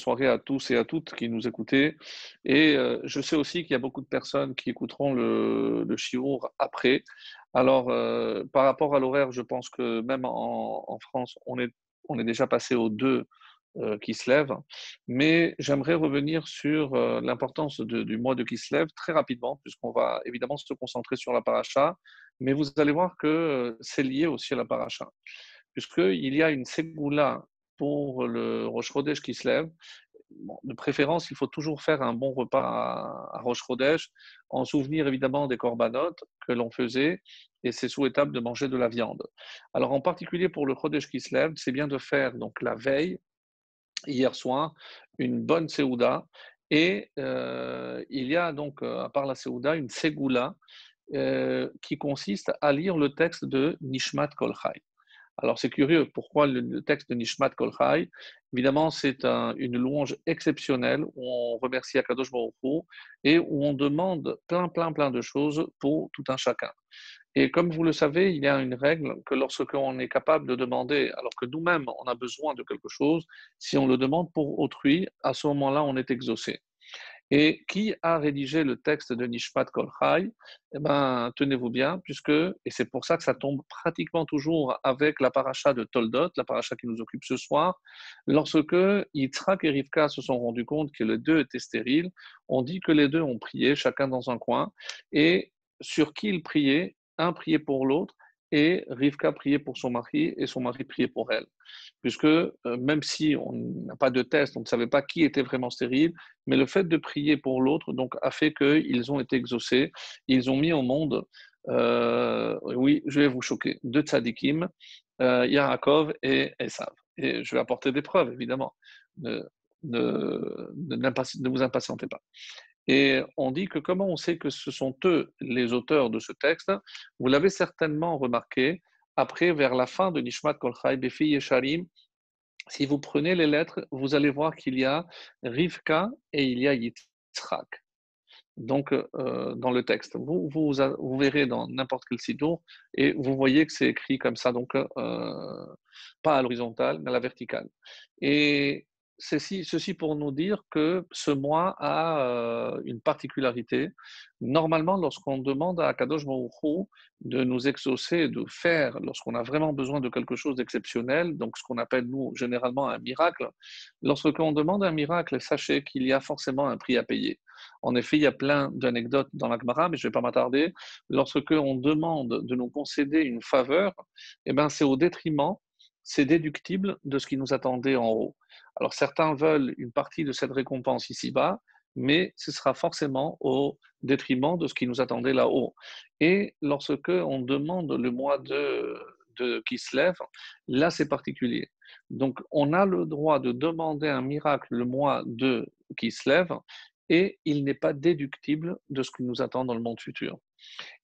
soirée à tous et à toutes qui nous écoutez. Et euh, je sais aussi qu'il y a beaucoup de personnes qui écouteront le, le Chiour après. Alors, euh, par rapport à l'horaire, je pense que même en, France, on est, on est déjà passé aux deux euh, qui se lèvent. Mais j'aimerais revenir sur l'importance du mois de qui se lève très rapidement, puisqu'on va évidemment se concentrer sur la paracha. Mais vous allez voir que c'est lié aussi à la paracha, puisqu'il y a une ségoula pour le Chodesh qui se lève, de préférence, il faut toujours faire un bon repas à, à Chodesh, en souvenir évidemment des corbanotes que l'on faisait, et c'est souhaitable de manger de la viande. Alors en particulier pour le Chodesh qui se lève, c'est bien de faire donc la veille, hier soir, une bonne Seouda, et euh, il y a donc, euh, à part la Seouda, une Ségoula euh, qui consiste à lire le texte de Nishmat Kolchai. Alors c'est curieux, pourquoi le, texte de Nishmat Kolchai? Évidemment, c'est une louange exceptionnelle où on remercie Akadosh Baruch et où on demande plein, plein, plein de choses pour tout un chacun. Et comme vous le savez, il y a une règle que lorsqu'on est capable de demander, alors que nous-mêmes on a besoin de quelque chose, si on le demande pour autrui, à ce moment-là, on est exaucé. Et qui a rédigé le texte de Nishmat Kolchai? Eh bien, tenez-vous bien, puisque, et c'est pour ça que ça tombe pratiquement toujours avec la paracha de Toldot, la paracha qui nous occupe ce soir, lorsque Yitzhak et Rivka se sont rendus compte que les deux étaient stériles, on dit que les deux ont prié, chacun dans un coin, et sur qui ils priaient? Un priait pour l'autre, et Rivka priait pour son mari et son mari priait pour elle. Puisque euh, même si on n'a pas de test, on ne savait pas qui était vraiment stérile, mais le fait de prier pour l'autre donc a fait qu'ils ont été exaucés. Ils ont mis au monde, euh, oui, je vais vous choquer, deux tzadikim, euh, et Esav. Et je vais apporter des preuves, évidemment. Ne vous impatientez pas. Et on dit que comment on sait que ce sont eux les auteurs de ce texte Vous l'avez certainement remarqué, après, vers la fin de Nishmat Kolchai, Befi Yesharim, si vous prenez les lettres, vous allez voir qu'il y a Rivka et il y a Yitzhak. Donc, euh, dans le texte, vous, vous, verrez dans n'importe quel site et vous voyez que c'est écrit comme ça, donc euh, pas à l'horizontale, mais à la verticale. Et ceci, ceci pour nous dire que ce mois a euh, une particularité. Normalement, lorsqu'on demande à Kadosh Baruch de nous exaucer, de faire, lorsqu'on a vraiment besoin de quelque chose d'exceptionnel, donc ce qu'on appelle nous généralement un miracle, lorsqu'on demande un miracle, sachez qu'il y a forcément un prix à payer. En effet, il y a plein d'anecdotes dans la Gemara, mais je ne vais pas m'attarder. Lorsqu'on demande de nous concéder une faveur, eh ben, c'est au détriment c'est déductible de ce qui nous attendait en haut. Alors certains veulent une partie de cette récompense ici-bas, mais ce sera forcément au détriment de ce qui nous attendait là-haut. Et lorsque on demande le mois de, qui se lève, là c'est particulier. Donc on a le droit de demander un miracle le mois de qui se lève, et il n'est pas déductible de ce qui nous attend dans le monde futur.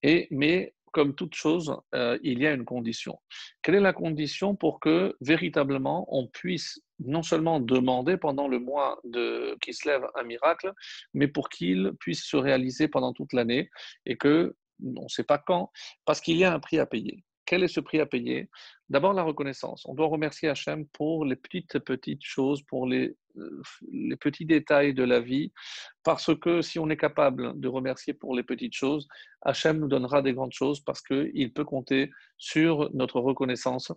Et, mais comme toute chose, euh, il y a une condition. Quelle est la condition pour que véritablement on puisse non seulement demander pendant le mois de, qui se lève un miracle, mais pour qu'il puisse se réaliser pendant toute l'année et que on ne sait pas quand, parce qu'il y a un prix à payer. Quel est ce prix à payer? D'abord, la reconnaissance. On doit remercier Hachem pour les petites, petites choses, pour les, euh, les petits détails de la vie, parce que si on est capable de remercier pour les petites choses, Hachem nous donnera des grandes choses parce qu'il peut compter sur notre reconnaissance.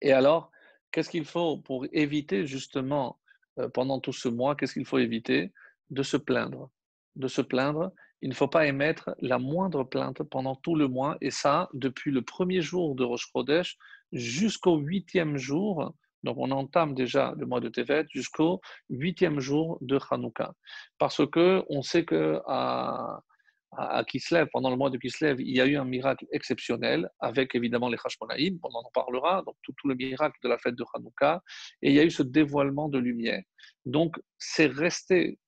Et alors, qu'est-ce qu'il faut pour éviter justement, euh, pendant tout ce mois, qu'est-ce qu'il faut éviter? De se plaindre. De se plaindre il ne faut pas émettre la moindre plainte pendant tout le mois, et ça depuis le premier jour de Rosh Chodesh jusqu'au huitième jour. Donc on entame déjà le mois de Tevet jusqu'au huitième jour de Hanouka. Parce que on sait que à, à, Kislev, pendant le mois de Kislev, il y a eu un miracle exceptionnel avec évidemment les Hashmonaïm, on en parlera, donc tout, tout, le miracle de la fête de Hanouka, et il y a eu ce dévoilement de lumière. Donc c'est resté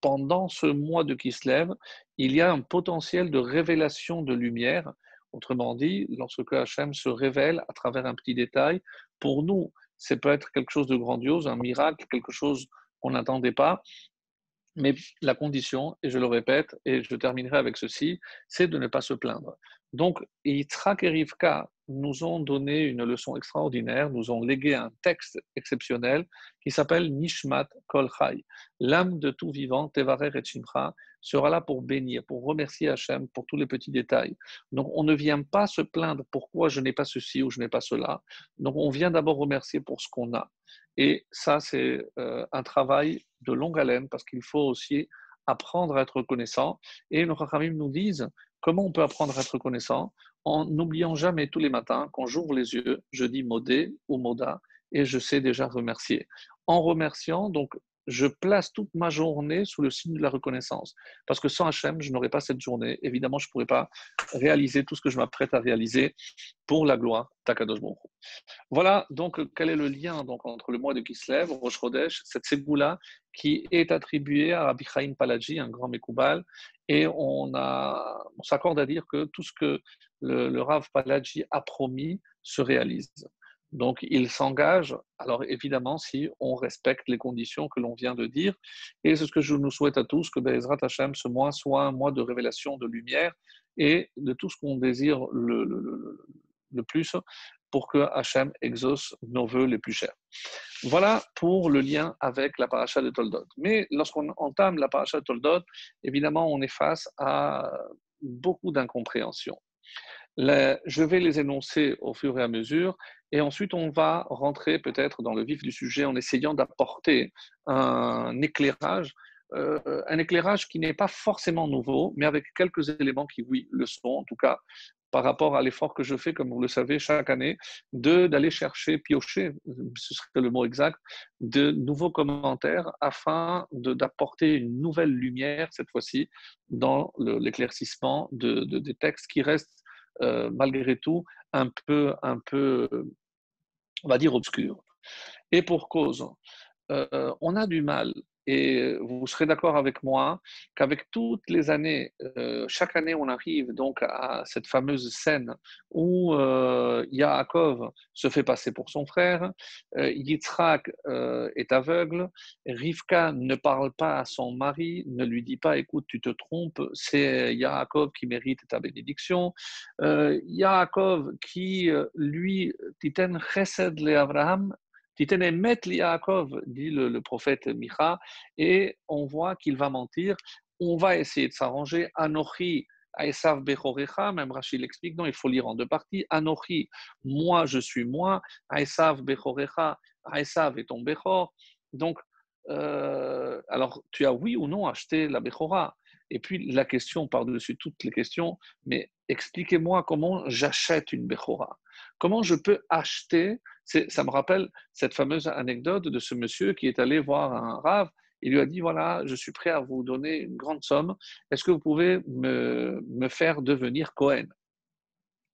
pendant ce mois de Kislev, il y a un potentiel de révélation de lumière. Autrement dit, lorsque Hachem se révèle à travers un petit détail, pour nous, ça peut être quelque chose de grandiose, un miracle, quelque chose qu'on n'attendait pas. Mais la condition, et je le répète, et je terminerai avec ceci, c'est de ne pas se plaindre. Donc, Yitzhak et Rivka nous ont donné une leçon extraordinaire, nous ont légué un texte exceptionnel qui s'appelle Nishmat Kol. L'âme de tout vivant, Tevarer et Shimcha, sera là pour bénir, pour remercier Hachem pour tous les petits détails. Donc, on ne vient pas se plaindre pourquoi je n'ai pas ceci ou je n'ai pas cela. Donc, on vient d'abord remercier pour ce qu'on a. Et ça, c'est euh, un travail de longue haleine parce qu'il faut aussi apprendre à être reconnaissant. Et nos Chachamim nous disent comment on peut apprendre à être reconnaissant en n'oubliant jamais tous les matins, quand j'ouvre les yeux, je dis modé ou moda et je sais déjà remercier. En remerciant, donc je place toute ma journée sous le signe de la reconnaissance. Parce que sans Hachem, je n'aurais pas cette journée. Évidemment, je ne pourrais pas réaliser tout ce que je m'apprête à réaliser pour la gloire d'Akadosh Voilà donc quel est le lien donc, entre le mois de Kislev, Rosh Chodesh, cette ségoula qui est attribuée à Rabbi Chaim Palaji, un grand Mekoubal, et on, s'accorde à dire que tout ce que le, le Rav Palaji a promis se réalise. Donc, il s'engage, alors évidemment, si on respecte les conditions que l'on vient de dire. Et c'est ce que je nous souhaite à tous, que Bezrat Hashem, ce mois, soit un mois de révélation, de lumière et de tout ce qu'on désire le, plus pour que Hachem exauce nos voeux les plus chers. Voilà pour le lien avec la paracha de Toldot. Mais lorsqu'on entame la paracha de Toldot, évidemment, on est face à beaucoup d'incompréhensions je vais les énoncer au fur et à mesure et ensuite on va rentrer peut-être dans le vif du sujet en essayant d'apporter un éclairage, euh, un éclairage qui n'est pas forcément nouveau, mais avec quelques éléments qui, oui, le sont, en tout cas par rapport à l'effort que je fais, comme vous le savez, chaque année, d'aller chercher, piocher, ce serait le mot exact, de nouveaux commentaires afin d'apporter une nouvelle lumière, cette fois-ci, dans l'éclaircissement de, des textes qui restent malgré tout un peu, un peu, on va dire, obscur. Et pour cause, euh, on a du mal et vous serez d'accord avec moi qu'avec toutes les années, euh, chaque année, on arrive donc à cette fameuse scène où euh, Yaakov se fait passer pour son frère, euh, Yitzhak est aveugle, Rivka ne parle pas à son mari, ne lui dit pas écoute, tu te trompes, c'est Yaakov qui mérite ta bénédiction. Yaakov qui, lui, titen chesed le Abraham, met Yaakov, dit le, prophète Micha, et on voit qu'il va mentir. On va essayer de s'arranger. Anochi, Aesav Bechorecha, même Rachid l'explique, non, il faut lire en deux parties. Anochi, moi je suis moi. Aesav Bechorecha, Aesav est ton Bechor. Donc, euh, alors, tu as oui ou non acheté la Bechora Et puis la question par-dessus toutes les questions, mais expliquez-moi comment j'achète une Bechora. Comment je peux acheter Ça me rappelle cette fameuse anecdote de ce monsieur qui est allé voir un rave. Il lui a dit voilà, je suis prêt à vous donner une grande somme. Est-ce que vous pouvez me, faire devenir Cohen?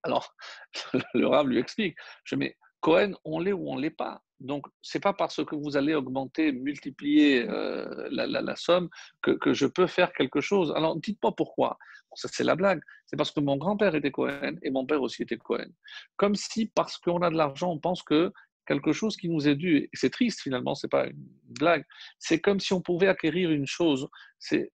Alors, le rave lui explique je, mais Cohen, on l'est ou on l'est pas? Donc, ce n'est pas parce que vous allez augmenter, multiplier euh, la, somme que, que, je peux faire quelque chose. Alors, dites-moi pourquoi. ça, c'est la blague. C'est parce que mon grand-père était Cohen et mon père aussi était Cohen. Comme si, parce qu'on a de l'argent, on pense que quelque chose qui nous est dû, et c'est triste finalement, ce n'est pas une blague, c'est comme si on pouvait acquérir une chose. C'est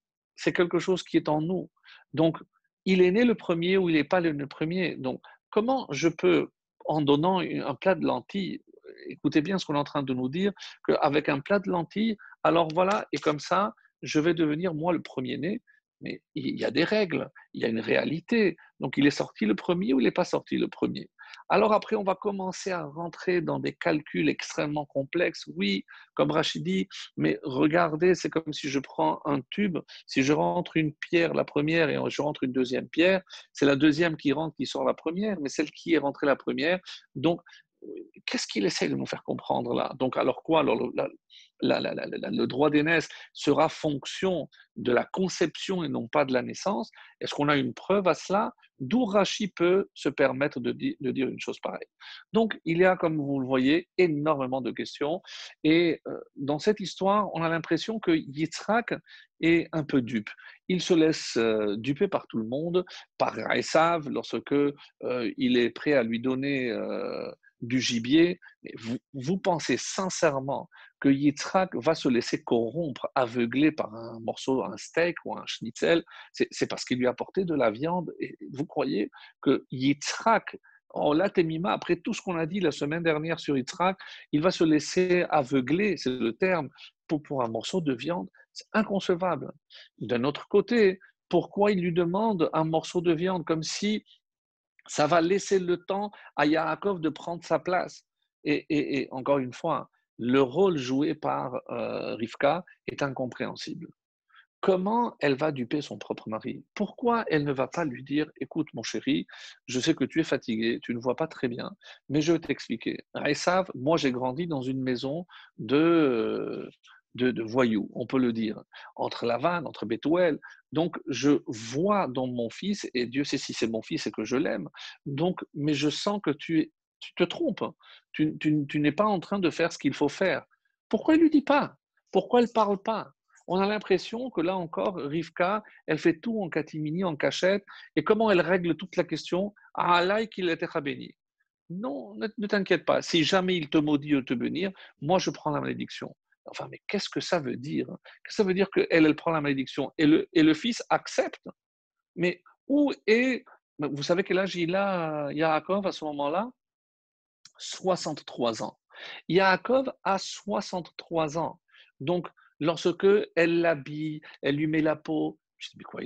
quelque chose qui est en nous. Donc, il est né le premier ou il n'est pas le premier. Donc, comment je peux, en donnant un plat de lentilles, écoutez bien ce qu'on est en train de nous dire, qu'avec un plat de lentilles, alors voilà, et comme ça, je vais devenir moi le premier-né. Mais il y a des règles, il y a une réalité. Donc il est sorti le premier ou il n'est pas sorti le premier? Alors après, on va commencer à rentrer dans des calculs extrêmement complexes. Oui, comme Rachid dit, mais regardez, c'est comme si je prends un tube, si je rentre une pierre la première et je rentre une deuxième pierre, c'est la deuxième qui rentre qui sort la première, mais celle qui est rentrée la première. Donc qu'est-ce qu'il essaie de nous faire comprendre là? Donc, alors quoi? Alors, Le droit d'aînesse sera fonction de la conception et non pas de la naissance. Est-ce qu'on a une preuve à cela? D'où Rachi peut se permettre de, dire une chose pareille. Donc, il y a, comme vous le voyez, énormément de questions. Et euh, dans cette histoire, on a l'impression que Yitzhak est un peu dupe. Il se laisse euh, duper par tout le monde, par Esav, lorsque euh, il est prêt à lui donner du gibier. vous, pensez sincèrement que Yitzhak va se laisser corrompre, aveugler par un morceau, un steak ou un schnitzel, c'est parce qu'il lui a apporté de la viande. Et vous croyez que Yitzhak, en l'atémima, après tout ce qu'on a dit la semaine dernière sur Yitzhak, il va se laisser aveugler, c'est le terme, pour un morceau de viande? C'est inconcevable. D'un autre côté, pourquoi il lui demande un morceau de viande comme si ça va laisser le temps à Yaakov de prendre sa place et encore une fois, le rôle joué par euh, Rivka est incompréhensible. Comment elle va duper son propre mari? Pourquoi elle ne va pas lui dire Écoute, mon chéri, je sais que tu es fatigué, tu ne vois pas très bien, mais je vais t'expliquer. Esav, moi j'ai grandi dans une maison de, de, voyous, on peut le dire, entre Lavanne, entre Bethuel. Donc, je vois dans mon fils, et Dieu sait si c'est mon fils et que je l'aime, donc, mais je sens que tu, tu te trompes. Tu, n'es pas en train de faire ce qu'il faut faire. Pourquoi elle ne lui dit pas? Pourquoi elle ne parle pas? On a l'impression que là encore, Rivka, elle fait tout en catimini, en cachette. Et comment elle règle toute la question? Ah là, qu'il était béni. Non, ne, t'inquiète pas. Si jamais il te maudit ou te bénir, moi je prends la malédiction. Enfin, mais qu'est-ce que ça veut dire? Que ça veut dire qu'elle, elle prend la malédiction et le, fils accepte? Mais où est. Vous savez quel âge il a, Yaakov, à ce moment-là? 63 ans. Yaakov a 63 ans. Donc, lorsque elle l'habille, elle lui met la peau, je dis, mais quoi,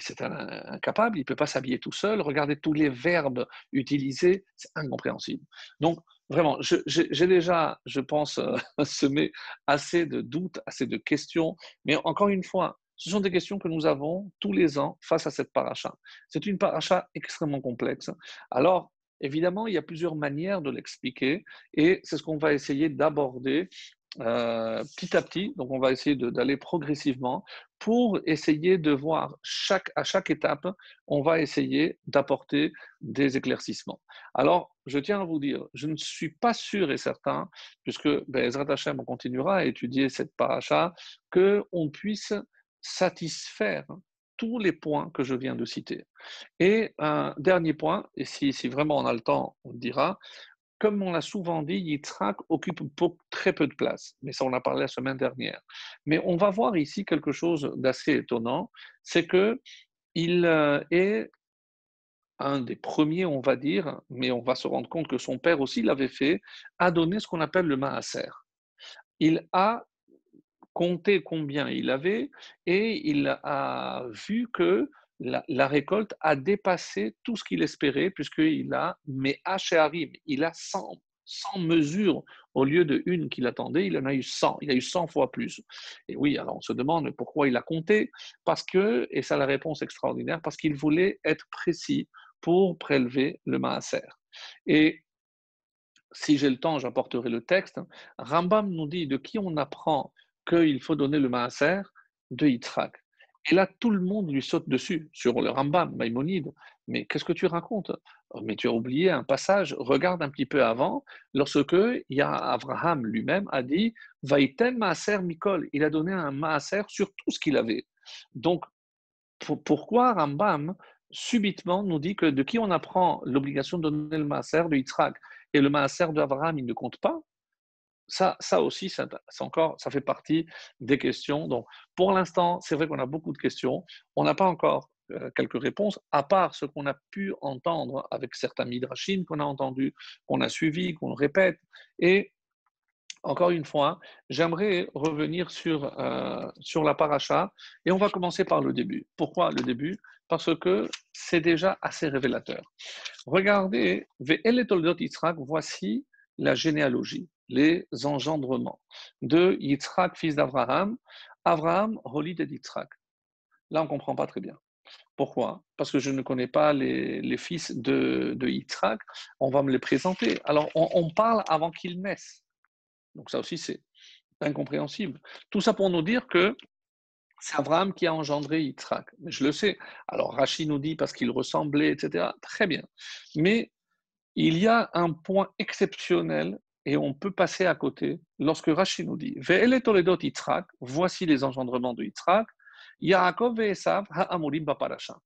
c'est incapable, il ne peut pas s'habiller tout seul. Regardez tous les verbes utilisés, c'est incompréhensible. Donc, vraiment, j'ai déjà, je pense, euh, semé assez de doutes, assez de questions. Mais encore une fois, ce sont des questions que nous avons tous les ans face à cette paracha. C'est une paracha extrêmement complexe. Alors, Évidemment, il y a plusieurs manières de l'expliquer et c'est ce qu'on va essayer d'aborder euh, petit à petit. Donc, on va essayer d'aller progressivement pour essayer de voir chaque, à chaque étape, on va essayer d'apporter des éclaircissements. Alors, je tiens à vous dire, je ne suis pas sûr et certain, puisque ben, Ezrat continuera à étudier cette paracha, qu'on puisse satisfaire tous les points que je viens de citer. Et un dernier point, et si, vraiment on a le temps, on le dira, comme on l'a souvent dit, Yitzhak occupe très peu de place, mais ça on a parlé la semaine dernière. Mais on va voir ici quelque chose d'assez étonnant, c'est que il euh, est un des premiers, on va dire, mais on va se rendre compte que son père aussi l'avait fait, a donné ce qu'on appelle le maaser. Il a compté combien il avait et il a vu que la, récolte a dépassé tout ce qu'il espérait puisqu'il a, mais arrive, il a 100, 100 mesures au lieu de une qu'il attendait, il en a eu 100, il a eu 100 fois plus. Et oui, alors on se demande pourquoi il a compté, parce que, et ça la réponse extraordinaire, parce qu'il voulait être précis pour prélever le maaser. Et si j'ai le temps, j'apporterai le texte. Rambam nous dit de qui on apprend qu'il faut donner le maaser? De Yitzhak. Et là, tout le monde lui saute dessus, sur le Rambam, Maïmonide. Mais qu'est-ce que tu racontes? Oh, Mais tu as oublié un passage, regarde un petit peu avant, lorsque il y Abraham lui-même a dit Vaïten Maaser Mikol. Il a donné un Maaser sur tout ce qu'il avait. Donc, pourquoi Rambam subitement nous dit que de qui on apprend l'obligation de donner le Maaser de Yitzhak et le Maaser d'Abraham, il ne compte pas? Ça, ça aussi, ça, encore, ça fait partie des questions. Donc, pour l'instant, c'est vrai qu'on a beaucoup de questions. On n'a pas encore euh, quelques réponses, à part ce qu'on a pu entendre avec certains midrashim qu'on a entendus, qu'on a suivis, qu'on répète. Et encore une fois, j'aimerais revenir sur, euh, sur la paracha et on va commencer par le début. Pourquoi le début? Parce que c'est déjà assez révélateur. Regardez, voici la généalogie les engendrements de Yitzhak, fils d'Abraham. Abraham, Holid de Yitzhak. Là, on ne comprend pas très bien. Pourquoi? Parce que je ne connais pas les, fils de, de, Yitzhak. On va me les présenter. Alors, on, parle avant qu'ils naissent. Donc, ça aussi, c'est incompréhensible. Tout ça pour nous dire que c'est Abraham qui a engendré Yitzhak. Mais je le sais. Alors, Rachid nous dit parce qu'il ressemblait, etc. Très bien. Mais il y a un point exceptionnel et on peut passer à côté lorsque Rachid nous dit voici les engendrements de Yitzhak, Yaakov et Esav ha'amurim baparasha.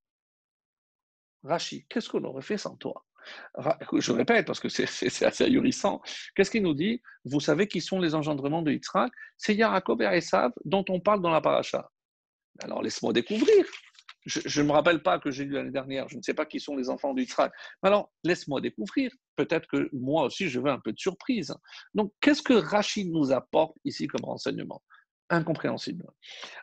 Rachid, qu'est-ce qu'on aurait fait sans toi? Je répète parce que c'est assez ahurissant. Qu'est-ce qu'il nous dit? Vous savez qui sont les engendrements de Yitzhak? C'est Yaakov et Esav dont on parle dans la paracha. Alors laisse-moi découvrir. Je ne me rappelle pas que j'ai lu l'année dernière, je ne sais pas qui sont les enfants d'Israël. Alors, laisse-moi découvrir. Peut-être que moi aussi, je veux un peu de surprise. Donc, qu'est-ce que Rachid nous apporte ici comme renseignement? Incompréhensible.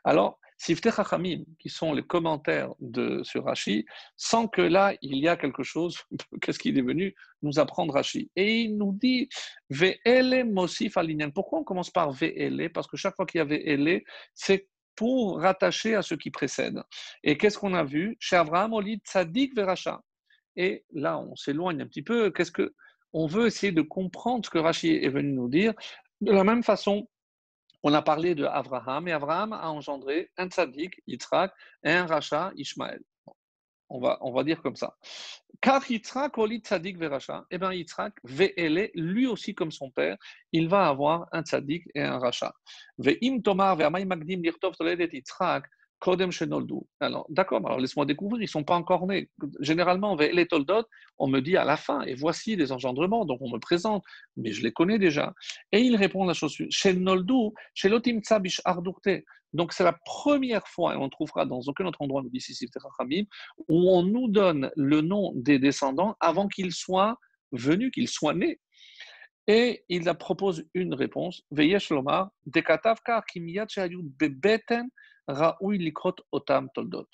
Alors, Sifteh Chachamim, qui sont les commentaires de, sur Rachid, sans que là, il y a quelque chose, qu'est-ce qu'il est venu nous apprendre Rachid? Et il nous dit, Ve'ele Mosif. Pourquoi on commence par Ve'ele? Parce que chaque fois qu'il y a Ve'ele, c'est pour rattacher à ce qui précède. Et qu'est-ce qu'on a vu? Chez Abraham, on lit Tzadik Veracha. Et là, on s'éloigne un petit peu. Qu'est-ce que on veut essayer de comprendre ce que Rachid est venu nous dire? De la même façon, on a parlé de et Abraham a engendré un tzaddik, Yitzhak, et un rachat, Ishmaël. On va, on va dire comme ça. Car Yitzhak, Oli Tzadik Veracha, eh bien Yitzhak, Ve'ele, lui aussi comme son père, il va avoir un Tzadik et un Racha. Ve'im Tomar, Ve'amay Magdim, Lirtov Toledet Yitzhak, Kodem Shenoldu. Alors, d'accord, alors laisse-moi découvrir, ils ne sont pas encore nés. Généralement, les Toldot, on me dit à la fin, et voici les engendrements, donc on me présente, mais je les connais déjà. Et il répond la chose suivante Shenoldu, Shelotim Tzabish Ardurte. Donc, c'est la première fois, et on trouvera dans aucun autre endroit, dit où on nous donne le nom des descendants avant qu'ils soient venus, qu'ils soient nés. Et il propose une réponse Veyesh Lomar, Dekatavkar Kimiyat Bebeten Raoui Likrot Otam Toldot.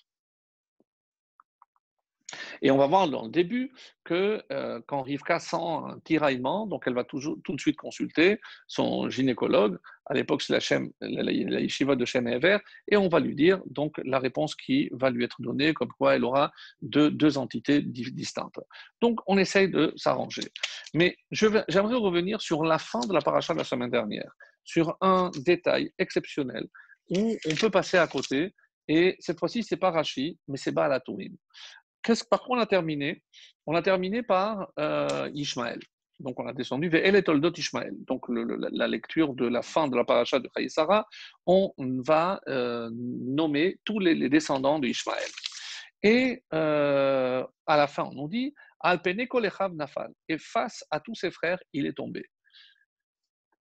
Et on va voir dans le début que euh, quand Rivka sent un tiraillement, donc elle va tout de suite consulter son gynécologue. À l'époque, c'est la, yeshiva de Shem Ever, et on va lui dire donc la réponse qui va lui être donnée, comme quoi elle aura deux, entités distinctes. Donc on essaye de s'arranger. Mais j'aimerais revenir sur la fin de la paracha de la semaine dernière, sur un détail exceptionnel où on peut passer à côté. Et cette fois-ci, c'est pas mais c'est Baal par quoi on a terminé? On a terminé par euh, Ishmaël. Donc on a descendu vers El Toldot Ishmael. Donc la lecture de la fin de la paracha de Sarah, on va euh, nommer tous les, descendants d'Ishmaël. Et euh, à la fin, on nous dit Alpene Kolechav Nafal. Et face à tous ses frères, il est tombé.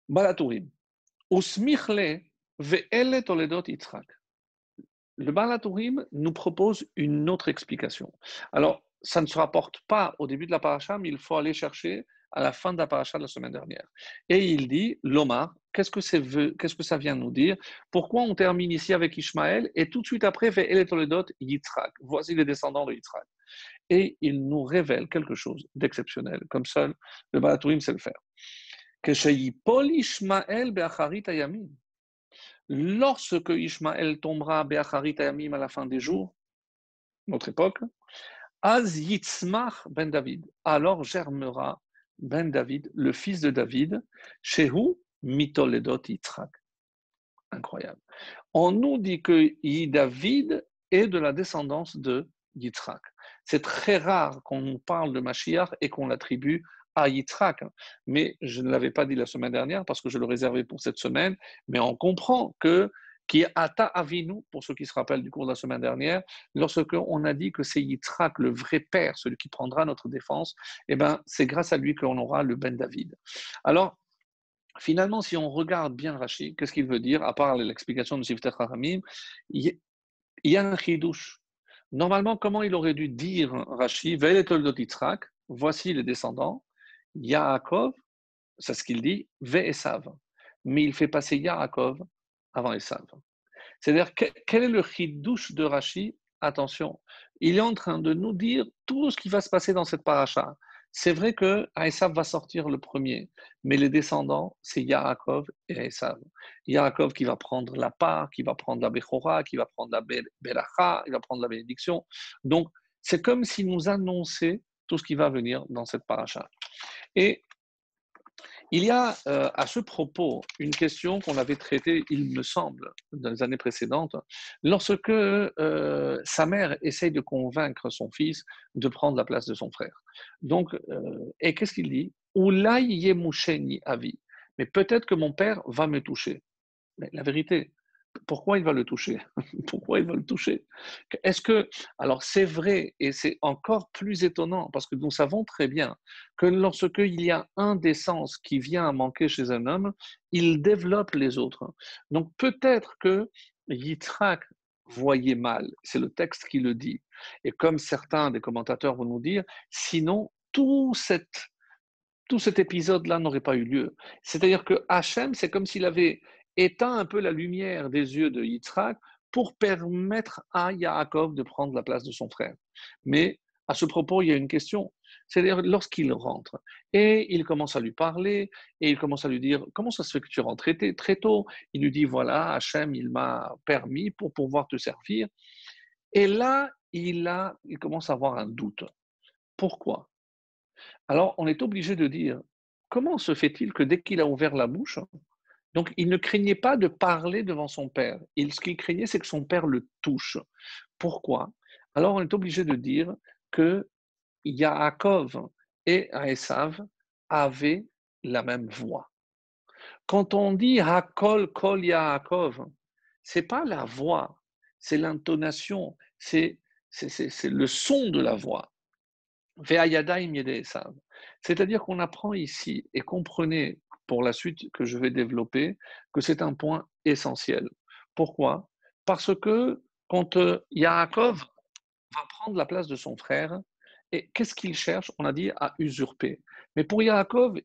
Balatourim. Usmichle ve'ele Toledot Yitzhak le Balatourim nous propose une autre explication. Alors, ça ne se rapporte pas au début de la paracha, mais il faut aller chercher à la fin de la paracha de la semaine dernière. Et il dit, l'Omar, qu'est-ce que, ça vient nous dire? Pourquoi on termine ici avec Ishmaël et tout de suite après, fait Eletoledot Yitzhak. Voici les descendants de Yitzhak. Et il nous révèle quelque chose d'exceptionnel, comme seul le Balatourim sait le faire. Ishmael lorsque Ishmaël tombera Be'acharit Ayamim à la fin des jours, notre époque, Az Yitzmach ben David, alors germera ben David, le fils de David, Shehu Mitoledot Yitzhak. Incroyable. On nous dit que David est de la descendance de Yitzhak. C'est très rare qu'on parle de Mashiach et qu'on l'attribue à Yitzhak. Mais je ne l'avais pas dit la semaine dernière parce que je le réservais pour cette semaine. Mais on comprend que qui ata avinu, pour ceux qui se rappellent du cours de la semaine dernière, lorsque on a dit que c'est Yitzhak, le vrai père, celui qui prendra notre défense, eh ben, c'est grâce à lui qu'on aura le Ben David. Alors, finalement, si on regarde bien Rachid, qu'est-ce qu'il veut dire, à part l'explication de Sifter Haramim, il y a un chidouche. Normalement, comment il aurait dû dire Rachid, Yitzhak, voici les descendants, Yaakov, c'est ce qu'il dit, Ve Esav. Mais il fait passer Yaakov avant Esav. C'est-à-dire, quel est le chidouche de Rashi? Attention, il est en train de nous dire tout ce qui va se passer dans cette paracha. C'est vrai que Esav va sortir le premier, mais les descendants, c'est Yaakov et Esav. Yaakov qui va prendre la part, qui va prendre la Bechora, qui va prendre la Belacha, il va prendre la bénédiction. Donc, c'est comme s'il nous annonçait tout ce qui va venir dans cette paracha. Et il y a euh, à ce propos une question qu'on avait traitée, il me semble, dans les années précédentes, lorsque euh, sa mère essaye de convaincre son fils de prendre la place de son frère. Donc, euh, et qu'est-ce qu'il dit? Avi. Mais peut-être que mon père va me toucher. Mais la vérité, pourquoi il va le toucher? Pourquoi il va le toucher? Est-ce que, alors c'est vrai, et c'est encore plus étonnant, parce que nous savons très bien que lorsqu'il y a un des sens qui vient à manquer chez un homme, il développe les autres. Donc peut-être que Yitzhak voyait mal, c'est le texte qui le dit. Et comme certains des commentateurs vont nous dire, sinon tout tout cet épisode-là n'aurait pas eu lieu. C'est-à-dire que Hachem, c'est comme s'il avait éteint un peu la lumière des yeux de Yitzhak pour permettre à Yaakov de prendre la place de son frère. Mais à ce propos, il y a une question. C'est-à-dire lorsqu'il rentre et il commence à lui parler et il commence à lui dire comment ça se fait que tu rentres très, très tôt? Il lui dit voilà Hachem, il m'a permis pour pouvoir te servir. Et là, il a, il commence à avoir un doute. Pourquoi? Alors, on est obligé de dire, comment se fait-il que dès qu'il a ouvert la bouche, donc il ne craignait pas de parler devant son père. Ce qu'il craignait, c'est que son père le touche. Pourquoi? Alors, on est obligé de dire que Yaakov et Esav avaient la même voix. Quand on dit Hakol Kol Yaakov, c'est pas la voix, c'est l'intonation, c'est le son de la voix. C'est-à-dire qu'on apprend ici, et comprenez pour la suite que je vais développer, que c'est un point essentiel. Pourquoi? Parce que quand euh, Yaakov va prendre la place de son frère, et qu'est-ce qu'il cherche? On a dit à usurper. Mais pour Yaakov,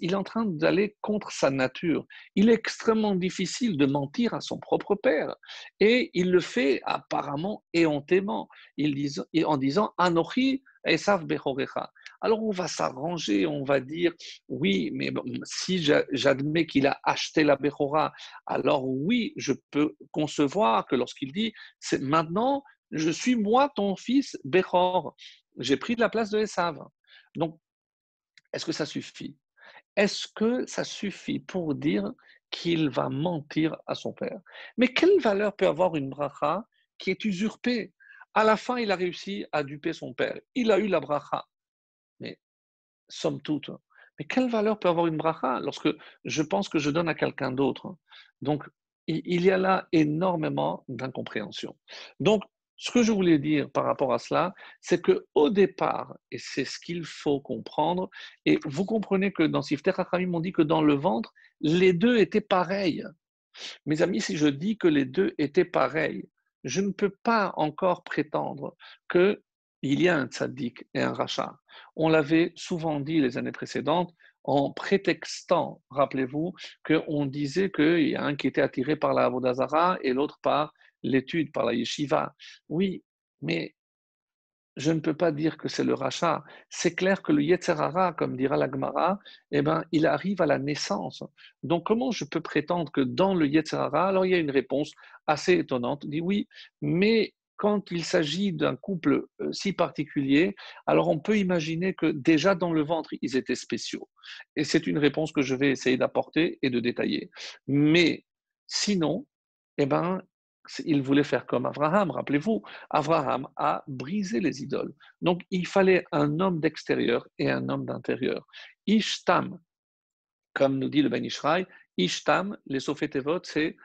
il est en train d'aller contre sa nature. Il est extrêmement difficile de mentir à son propre père. Et il le fait apparemment éhontément, en disant Anochi. Alors on va s'arranger, on va dire oui, mais si j'admets qu'il a acheté la Bechora, alors oui, je peux concevoir que lorsqu'il dit c'est maintenant, je suis moi ton fils Bechor, j'ai pris la place de Esav. Donc est-ce que ça suffit? Est-ce que ça suffit pour dire qu'il va mentir à son père? Mais quelle valeur peut avoir une bracha qui est usurpée? À la fin, il a réussi à duper son père. Il a eu la bracha. Mais, somme toute, mais quelle valeur peut avoir une bracha lorsque je pense que je donne à quelqu'un d'autre? Donc, il y a là énormément d'incompréhension. Donc, ce que je voulais dire par rapport à cela, c'est que au départ, et c'est ce qu'il faut comprendre, et vous comprenez que dans Sifter Hachamim, on dit que dans le ventre, les deux étaient pareils. Mes amis, si je dis que les deux étaient pareils, je ne peux pas encore prétendre qu'il y a un tzaddik et un rachat. On l'avait souvent dit les années précédentes, en prétextant, rappelez-vous, qu'on disait qu'il y a un qui était attiré par la Avodazara et l'autre par l'étude par la yeshiva. Oui, mais je ne peux pas dire que c'est le rachat. C'est clair que le Yetzerara, comme dira la Gemara, eh ben, il arrive à la naissance. Donc, comment je peux prétendre que dans le Yetzerara, alors il y a une réponse assez étonnante, dit oui, mais quand il s'agit d'un couple euh, si particulier, alors on peut imaginer que déjà dans le ventre, ils étaient spéciaux. Et c'est une réponse que je vais essayer d'apporter et de détailler. Mais sinon, eh ben, il voulait faire comme Abraham. Rappelez-vous, Abraham a brisé les idoles. Donc, il fallait un homme d'extérieur et un homme d'intérieur. Ishtam, comme nous dit le Ben Ishraï, Ishtam, les Sophétévot, c'est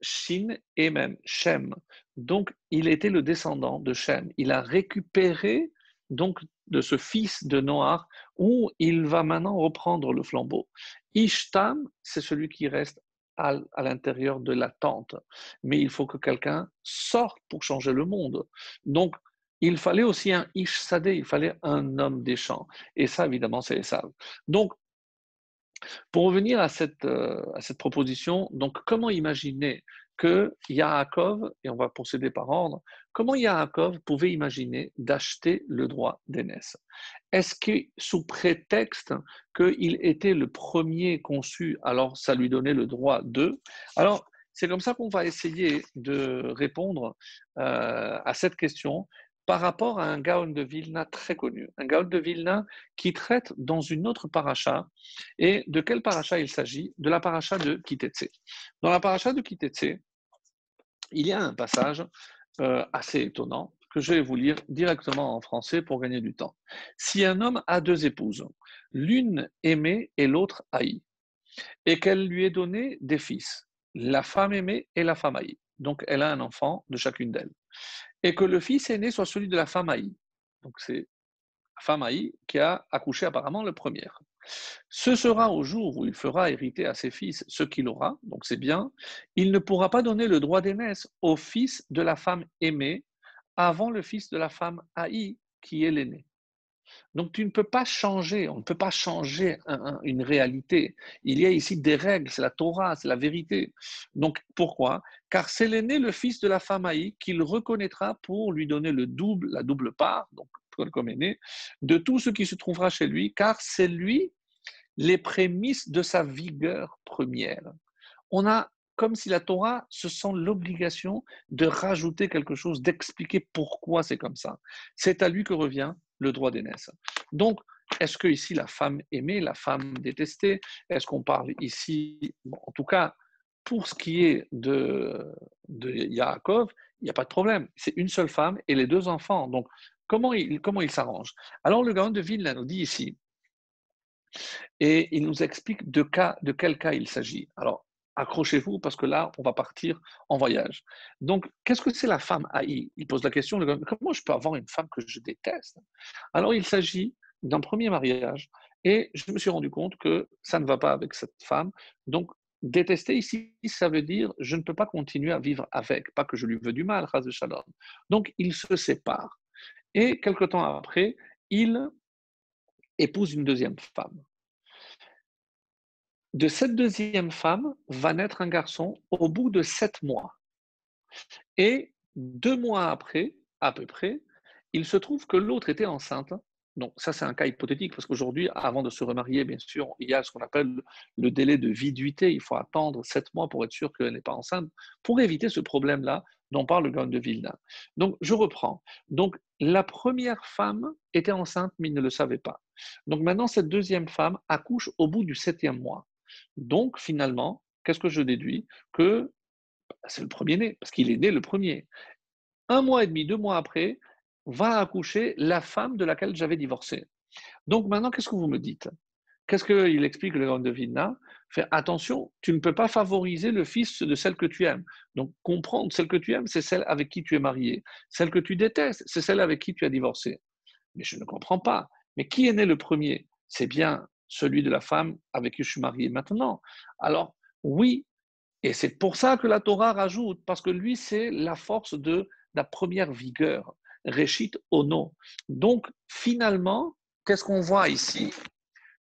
Shin et même Shem. Donc, il était le descendant de Shem. Il a récupéré donc de ce fils de Noir où il va maintenant reprendre le flambeau. Ishtam, c'est celui qui reste à, l'intérieur de la tente. Mais il faut que quelqu'un sorte pour changer le monde. Donc, il fallait aussi un Ish il fallait un homme des champs. Et ça, évidemment, c'est ça. Donc, pour revenir à cette, euh, à cette proposition, donc comment imaginer que Yaakov, et on va procéder par ordre, comment Yaakov pouvait imaginer d'acheter le droit d'aînesse Est-ce que sous prétexte qu'il était le premier conçu, alors ça lui donnait le droit de? Alors, c'est comme ça qu'on va essayer de répondre euh, à cette question par rapport à un Gaon de Vilna très connu, un Gaon de Vilna qui traite dans une autre paracha. Et de quel paracha il s'agit? De la paracha de Kitetse. Dans la paracha de Kitetse, il y a un passage euh, assez étonnant que je vais vous lire directement en français pour gagner du temps. Si un homme a deux épouses, l'une aimée et l'autre haïe, et qu'elle lui ait donné des fils, la femme aimée et la femme haïe. Donc, elle a un enfant de chacune d'elles. Et que le fils aîné soit celui de la femme haïe. Donc, c'est la femme haïe qui a accouché apparemment le premier. Ce sera au jour où il fera hériter à ses fils ce qu'il aura, donc c'est bien, il ne pourra pas donner le droit d'aînesse au fils de la femme aimée avant le fils de la femme haïe qui est l'aîné. Donc tu ne peux pas changer, on ne peut pas changer une réalité. Il y a ici des règles, c'est la Torah, c'est la vérité. Donc pourquoi? Car c'est l'aîné, le fils de la femme haïe, qu'il reconnaîtra pour lui donner le double, la double part, de tout ce qui se trouvera chez lui, car c'est lui les prémices de sa vigueur première. On a comme si la Torah se sent l'obligation de rajouter quelque chose, d'expliquer pourquoi c'est comme ça. C'est à lui que revient le droit d'aînesse. Donc, est-ce que ici la femme aimée, la femme détestée, est-ce qu'on parle ici, en tout cas, pour ce qui est de, de Yaakov, il n'y a pas de problème. C'est une seule femme et les deux enfants. Donc, comment il, comment il s'arrange? Alors, le Gaon de Vilna nous dit ici, et il nous explique de, quel cas il s'agit. Alors, accrochez-vous parce que là, on va partir en voyage. Donc, qu'est-ce que c'est la femme haïe Il pose la question, comment je peux avoir une femme que je déteste? Alors, il s'agit d'un premier mariage et je me suis rendu compte que ça ne va pas avec cette femme. Donc, détester ici, ça veut dire je ne peux pas continuer à vivre avec, pas que je lui veux du mal, de shalom. Donc, il se sépare. Et quelque temps après, il épouse une deuxième femme. De cette deuxième femme va naître un garçon au bout de sept mois. Et deux mois après, à peu près, il se trouve que l'autre était enceinte. Donc ça, c'est un cas hypothétique, parce qu'aujourd'hui, avant de se remarier, bien sûr, il y a ce qu'on appelle le délai de viduité. Il faut attendre sept mois pour être sûr qu'elle n'est pas enceinte, pour éviter ce problème-là dont parle le de Vilna. Donc, je reprends. Donc, la première femme était enceinte, mais il ne le savait pas. Donc, maintenant, cette deuxième femme accouche au bout du septième mois. Donc, finalement, qu'est-ce que je déduis? Que bah, c'est le premier-né, parce qu'il est né le premier. Un mois et demi, deux mois après, va accoucher la femme de laquelle j'avais divorcé. Donc maintenant, qu'est-ce que vous me dites? Qu'est-ce qu'il explique le grand de Vilna Fait attention, tu ne peux pas favoriser le fils de celle que tu aimes. Donc comprendre, celle que tu aimes, c'est celle avec qui tu es marié. Celle que tu détestes, c'est celle avec qui tu as divorcé. Mais je ne comprends pas. Mais qui est né le premier? C'est bien celui de la femme avec qui je suis marié maintenant. Alors, oui, et c'est pour ça que la Torah rajoute, parce que lui, c'est la force de la première vigueur, Réchit Ono. Donc, finalement, qu'est-ce qu'on voit ici?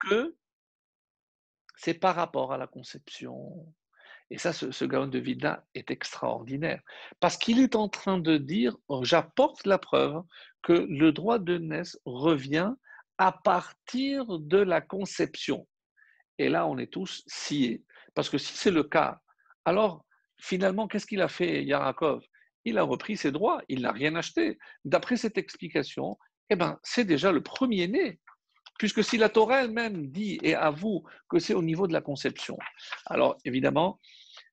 Que c'est par rapport à la conception. Et ça, ce, ce Gaon de Vida est extraordinaire, parce qu'il est en train de dire, j'apporte la preuve que le droit de naissance revient à partir de la conception. Et là, on est tous sciés. Parce que si c'est le cas, alors finalement, qu'est-ce qu'il a fait, Yarakov? Il a repris ses droits, il n'a rien acheté. D'après cette explication, eh ben, c'est déjà le premier-né. Puisque si la Torah elle-même dit et avoue que c'est au niveau de la conception, alors évidemment,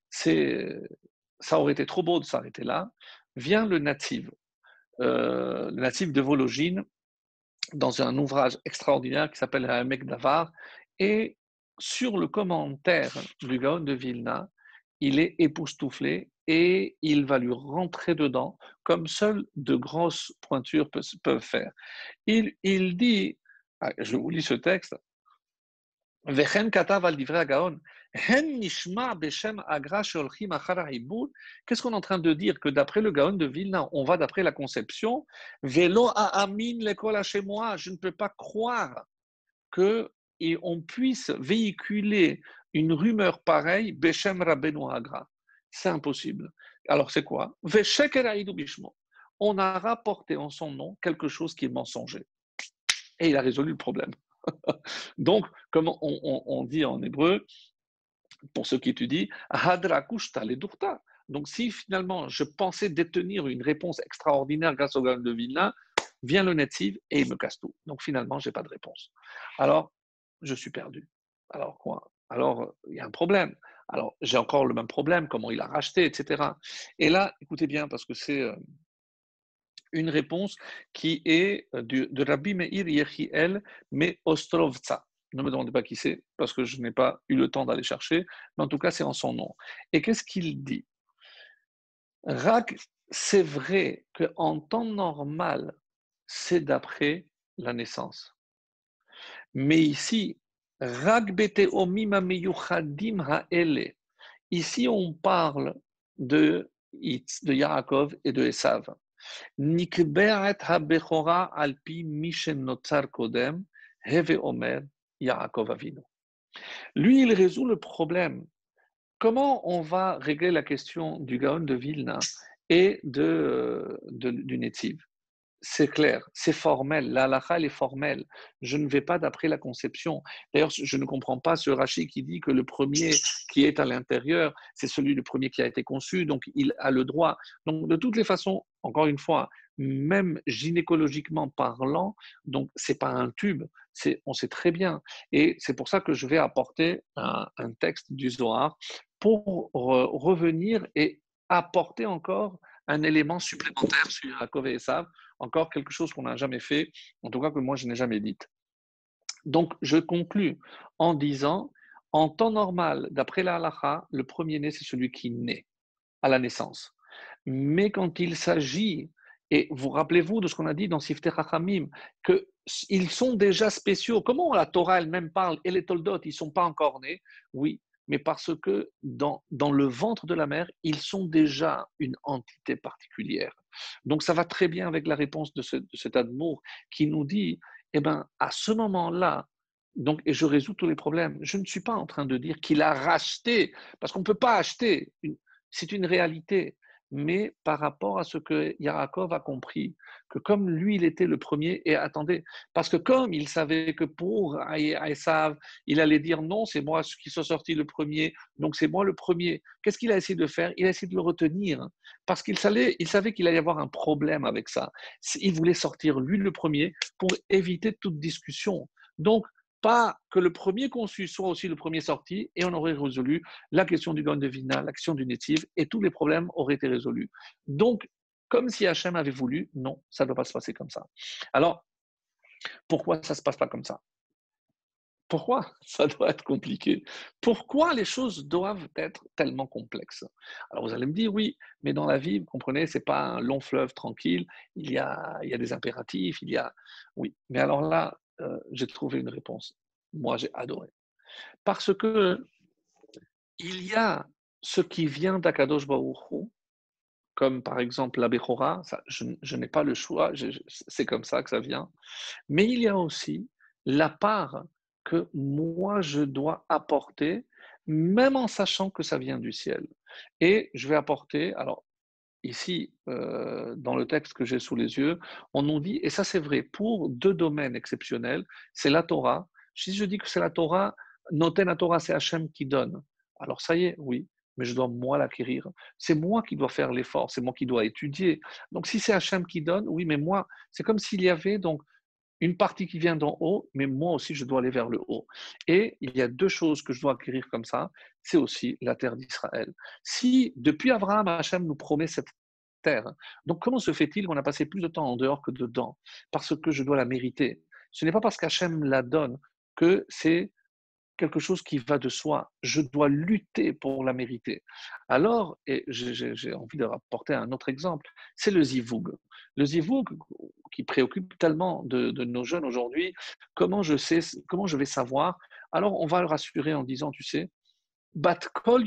ça aurait été trop beau de s'arrêter là. Vient le natif, euh, le natif de Vologine, dans un ouvrage extraordinaire qui s'appelle Mec Davar. Et sur le commentaire du Gaon de Vilna, il est époustouflé et il va lui rentrer dedans comme seules de grosses pointures peuvent faire. Il, dit, ah, je vous lis ce texte, Qu'est-ce qu'on est en train de dire? Que d'après le Gaon de Vilna, on va d'après la conception. L'école chez moi. Je ne peux pas croire que on puisse véhiculer une rumeur pareille, Beshem Rabbeinu Agra. C'est impossible. Alors c'est quoi? On a rapporté en son nom quelque chose qui est mensonger. Et il a résolu le problème. Donc, comme on, dit en hébreu, pour ceux qui étudient, Hadra Kushta Ledurta. Donc, si finalement je pensais détenir une réponse extraordinaire grâce au Gaon de Vilna, vient le native et il me casse tout. Donc, finalement, je n'ai pas de réponse. Alors, je suis perdu. Alors, quoi? Alors, il y a un problème. Alors, j'ai encore le même problème, comment il a racheté, etc. Et là, écoutez bien, parce que c'est euh, une réponse qui est euh, de, Rabbi Meir Yechiel, mais Ostrovza. Ne me demandez pas qui c'est, parce que je n'ai pas eu le temps d'aller chercher, mais en tout cas, c'est en son nom. Et qu'est-ce qu'il dit? Rak, c'est vrai qu'en temps normal, c'est d'après la naissance. Mais ici, Ici, on parle de, de Yaakov et de Esav. Nikberet ha-bechora alpi mishen notzar kodem, heve omer Yaakov Avinu. Lui, il résout le problème. Comment on va régler la question du Gaon de Vilna et de, de du Netiv c'est clair, c'est formel. La halakha, elle est formelle. Je ne vais pas d'après la conception. D'ailleurs, je ne comprends pas ce Rachid qui dit que le premier qui est à l'intérieur, c'est celui le premier qui a été conçu, donc il a le droit. Donc, de toutes les façons, encore une fois, même gynécologiquement parlant, donc c'est pas un tube, c'est, on sait très bien. Et c'est pour ça que je vais apporter un, texte du Zohar pour revenir et apporter encore un élément supplémentaire sur Yaakov et Esav, encore quelque chose qu'on n'a jamais fait, en tout cas que moi je n'ai jamais dit. Donc je conclus en disant, en temps normal, d'après la halacha, le premier-né, c'est celui qui naît à la naissance. Mais quand il s'agit, et vous rappelez-vous de ce qu'on a dit dans Sifte Chachamim, qu'ils sont déjà spéciaux. Comment la Torah elle-même parle Et les Toldot, ils ne sont pas encore nés? Oui, mais parce que dans, dans le ventre de la mère, ils sont déjà une entité particulière. Donc ça va très bien avec la réponse de, cet amour qui nous dit, eh bien, à ce moment-là, donc, et je résous tous les problèmes. Je ne suis pas en train de dire qu'il a racheté, parce qu'on ne peut pas acheter. C'est une réalité mais par rapport à ce que Yaakov a compris, que comme lui, il était le premier, et attendez, parce que comme il savait que pour Aïsav, il allait dire non, c'est moi qui suis sorti le premier, donc c'est moi le premier. Qu'est-ce qu'il a essayé de faire? Il a essayé de le retenir, parce qu'il savait, savait qu'il allait y avoir un problème avec ça. Il voulait sortir lui le premier pour éviter toute discussion. Donc, pas que le premier conçu soit aussi le premier sorti, et on aurait résolu la question du de Vina, la question du Netiv, et tous les problèmes auraient été résolus. Donc, comme si Hachem avait voulu, non, ça ne doit pas se passer comme ça. Alors, pourquoi ça ne se passe pas comme ça? Pourquoi ça doit être compliqué? Pourquoi les choses doivent être tellement complexes? Alors vous allez me dire, oui, mais dans la vie, vous comprenez, ce n'est pas un long fleuve tranquille, il y, a, il y a des impératifs, il y a... Oui, mais alors là, euh, j'ai trouvé une réponse. Moi, j'ai adoré. Parce que il y a ce qui vient d'Akadosh Baruch comme par exemple la Bechora, je, je n'ai pas le choix, c'est comme ça que ça vient. Mais il y a aussi la part que moi je dois apporter, même en sachant que ça vient du ciel. Et je vais apporter, alors ici, euh, dans le texte que j'ai sous les yeux, on nous dit, et ça c'est vrai, pour deux domaines exceptionnels, c'est la Torah. Si je dis que c'est la Torah, noter la Torah, c'est Hachem qui donne. Alors ça y est, oui, mais je dois moi l'acquérir. C'est moi qui dois faire l'effort, c'est moi qui dois étudier. Donc si c'est Hachem qui donne, oui, mais moi, c'est comme s'il y avait donc une partie qui vient d'en haut, mais moi aussi je dois aller vers le haut. Et il y a deux choses que je dois acquérir comme ça, c'est aussi la terre d'Israël. Si depuis Abraham, Hachem nous promet cette terre, donc comment se fait-il qu'on a passé plus de temps en dehors que dedans? Parce que je dois la mériter. Ce n'est pas parce qu'Hachem la donne que c'est quelque chose qui va de soi. Je dois lutter pour la mériter. Alors, et j'ai envie de rapporter un autre exemple, c'est le zivoug. Le qui préoccupe tellement de, nos jeunes aujourd'hui, comment je sais, comment je vais savoir? Alors, on va le rassurer en disant, tu sais, bat kol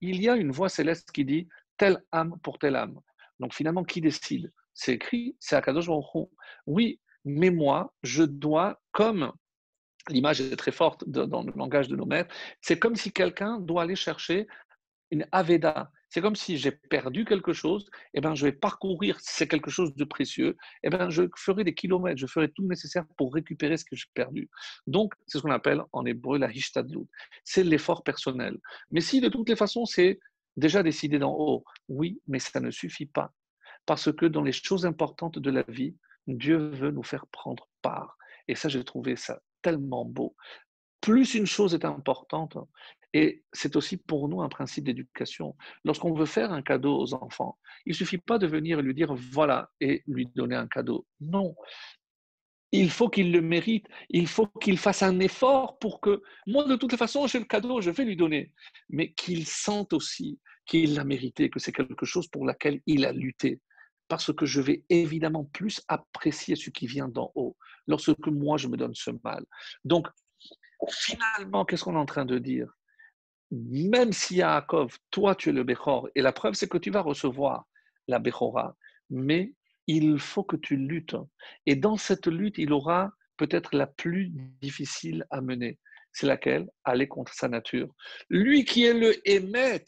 il y a une voix céleste qui dit telle âme pour telle âme. Donc finalement, qui décide? C'est écrit, c'est Akadosh Baruch Oui, mais moi, je dois, comme l'image est très forte dans le langage de nos maîtres, c'est comme si quelqu'un doit aller chercher une Aveda. C'est comme si j'ai perdu quelque chose, et eh ben, je vais parcourir, c'est quelque chose de précieux, et eh ben, je ferai des kilomètres, je ferai tout le nécessaire pour récupérer ce que j'ai perdu. Donc, c'est ce qu'on appelle en hébreu la hishtadlut. C'est l'effort personnel. Mais si de toutes les façons, c'est déjà décidé d'en haut, oui, mais ça ne suffit pas. Parce que dans les choses importantes de la vie, Dieu veut nous faire prendre part. Et ça, j'ai trouvé ça tellement beau. Plus une chose est importante, et c'est aussi pour nous un principe d'éducation. Lorsqu'on veut faire un cadeau aux enfants, il suffit pas de venir lui dire voilà et lui donner un cadeau. Non. il faut qu'il le mérite, il faut qu'il fasse un effort pour que, moi de toute façon, j'ai le cadeau, je vais lui donner, mais qu'il sente aussi qu'il l'a mérité, que c'est quelque chose pour laquelle il a lutté. Parce que je vais évidemment plus apprécier ce qui vient d'en haut lorsque moi je me donne ce mal. Donc, finalement, qu'est-ce qu'on est en train de dire? Même si Yaakov, toi tu es le Bechor, et la preuve c'est que tu vas recevoir la Bechora, mais il faut que tu luttes. Et dans cette lutte, il aura peut-être la plus difficile à mener. C'est laquelle? Aller contre sa nature. Lui qui est le émet,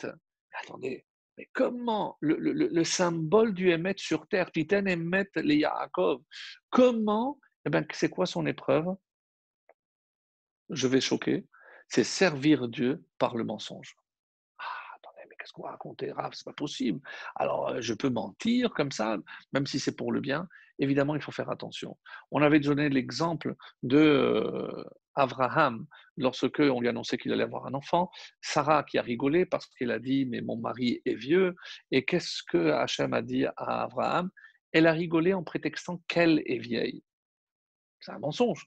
attendez, mais comment le, symbole du émet sur terre, Titan émet les Yaakov, comment, eh ben, c'est quoi son épreuve? Je vais choquer, c'est servir Dieu par le mensonge qu'est-ce qu'on va raconter? Rav, c'est pas possible. Alors, euh, je peux mentir comme ça, même si c'est pour le bien. Évidemment, il faut faire attention. On avait donné l'exemple de euh, Abraham lorsque on lui annonçait qu'il allait avoir un enfant. Sarah qui a rigolé parce qu'elle a dit mais mon mari est vieux. Et qu'est-ce que Hachem a dit à Abraham? Elle a rigolé en prétextant qu'elle est vieille. C'est un mensonge.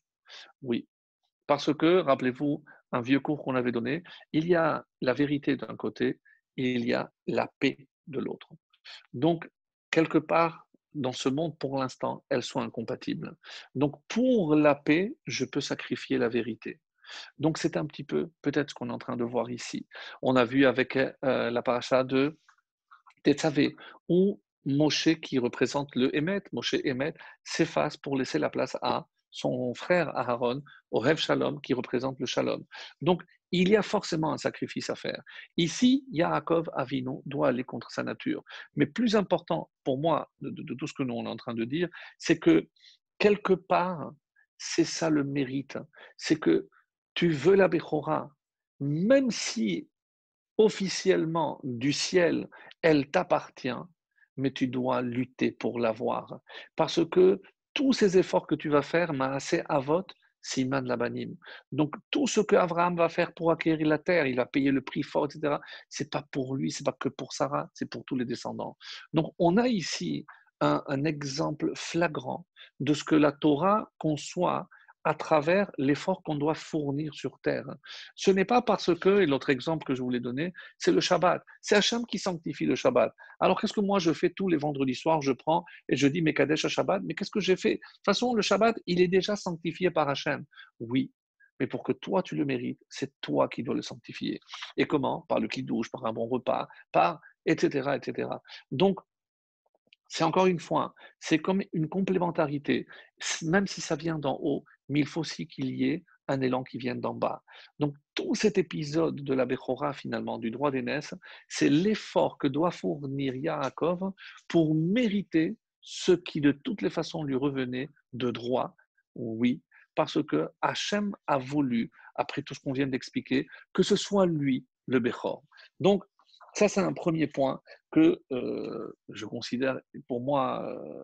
Oui, parce que rappelez-vous un vieux cours qu'on avait donné. Il y a la vérité d'un côté il y a la paix de l'autre. Donc, quelque part, dans ce monde, pour l'instant, elles sont incompatibles. Donc, pour la paix, je peux sacrifier la vérité. Donc, c'est un petit peu peut-être ce qu'on est en train de voir ici. On a vu avec euh, la paracha de Tetzavé, où Moshe, qui représente le Emet, Moshe Emet, s'efface pour laisser la place à son frère Aaron, au Rev Shalom, qui représente le Shalom. Donc, il y a forcément un sacrifice à faire. Ici, Yaakov Avino doit aller contre sa nature. Mais plus important pour moi de, tout ce que nous on est en train de dire, c'est que quelque part, c'est ça le mérite. C'est que tu veux la Bechora, même si officiellement du ciel, elle t'appartient, mais tu dois lutter pour l'avoir. Parce que tous ces efforts que tu vas faire, à vote, Siman Labanim. Donc, tout ce que Abraham va faire pour acquérir la terre, il va payer le prix fort, etc., c'est pas pour lui, c'est pas que pour Sarah, c'est pour tous les descendants. Donc, on a ici un exemple flagrant de ce que la Torah conçoit à travers l'effort qu'on doit fournir sur terre. Ce n'est pas parce que, et l'autre exemple que je voulais donner, c'est le Shabbat. C'est Hachem qui sanctifie le Shabbat. Alors qu'est-ce que moi je fais tous les vendredis soirs? Je prends et je dis Mekadesh à Shabbat, mais qu'est-ce que j'ai fait? De toute façon, le Shabbat, il est déjà sanctifié par Hachem. Oui, mais pour que toi tu le mérites, c'est toi qui dois le sanctifier. Et comment? Par le douche, par un bon repas, par etc. etc. Donc, c'est encore une fois, c'est comme une complémentarité. Même si ça vient d'en haut, mais il faut aussi qu'il y ait un élan qui vienne d'en bas. Donc tout cet épisode de la Bechora, finalement, du droit d'aînesse, c'est l'effort que doit fournir Yaakov pour mériter ce qui de toutes les façons lui revenait de droit, oui, parce que Hachem a voulu, après tout ce qu'on vient d'expliquer, que ce soit lui le Bechor. Donc ça, c'est un premier point que euh, je considère pour moi euh,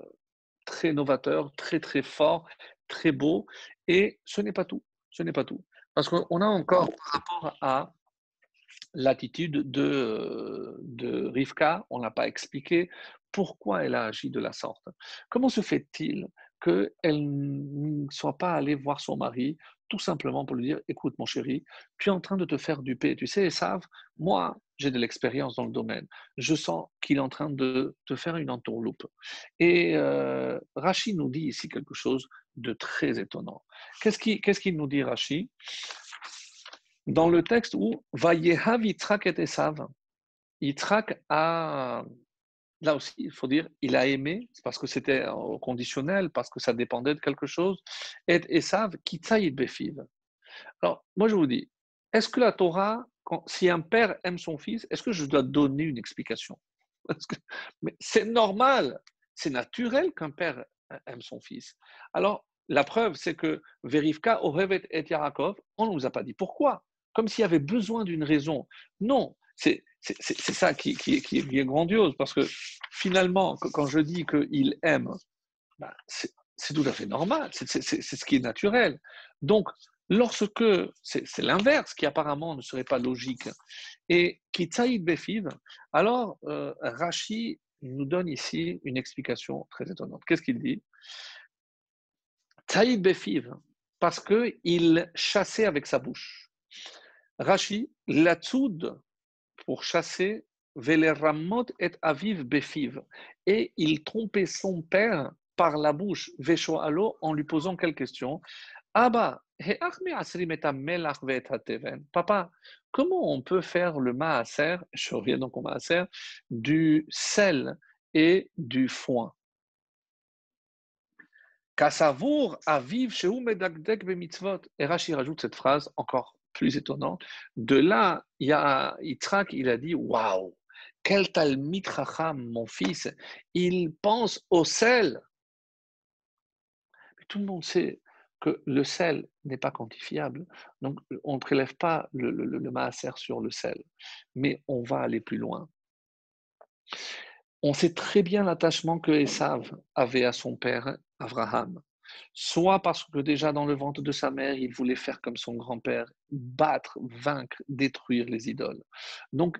très novateur, très très fort, très beau. Et ce n'est pas tout. Ce n'est pas tout. Parce qu'on a encore par rapport à l'attitude de, de Rivka, on n'a pas expliqué pourquoi elle a agi de la sorte. Comment se fait-il qu'elle ne soit pas allée voir son mari tout simplement pour lui dire écoute mon chéri, tu es en train de te faire duper. Tu sais, savent, moi, j'ai de l'expérience dans le domaine. Je sens qu'il est en train de te faire une entourloupe. Et euh, Rachid nous dit ici quelque chose de très étonnant. Qu'est-ce qu'il nous dit, Rachid Dans le texte où Vayehav Yitzhak et Esav, Yitzhak a, là aussi, il faut dire, il a aimé, parce que c'était conditionnel, parce que ça dépendait de quelque chose, et Esav, Kitsaïd Befiv. Alors, moi je vous dis, est-ce que la Torah, si un père aime son fils, est-ce que je dois donner une explication? Mais c'est normal, c'est naturel qu'un père aime son fils. Alors, la preuve, c'est que Verivka, Orevet et Yarakov, on ne nous a pas dit pourquoi, comme s'il y avait besoin d'une raison. Non, c'est ça qui, qui, qui, est grandiose, parce que finalement, quand je dis qu'il aime, ben, c'est tout à fait normal, c'est ce qui est naturel. Donc, lorsque c'est l'inverse qui apparemment ne serait pas logique, et qui Befiv, alors euh, nous donne ici une explication très étonnante. Qu'est-ce qu'il dit? Taïd Befiv, parce qu'il chassait avec sa bouche. Rashi, la pour chasser, Veleramot et Aviv Befiv. Et il trompait son père par la bouche, Vesho Alo, en lui posant quelle question Papa, comment on peut faire le maaser, je reviens donc au maaser, du sel et du foin? Kasavour aviv shehu bemitzvot. Et Rashi rajoute cette phrase encore plus étonnante. De là, il y a Yitzhak, il a dit Waouh, quel talmid chacham, mon fils, il pense au sel. tout le monde sait que le sel n'est pas quantifiable, donc on ne prélève pas le, le, maaser sur le sel, mais on va aller plus loin. On sait très bien l'attachement que Esav avait à son père Abraham. Soit parce que déjà dans le ventre de sa mère, il voulait faire comme son grand-père, battre, vaincre, détruire les idoles. Donc,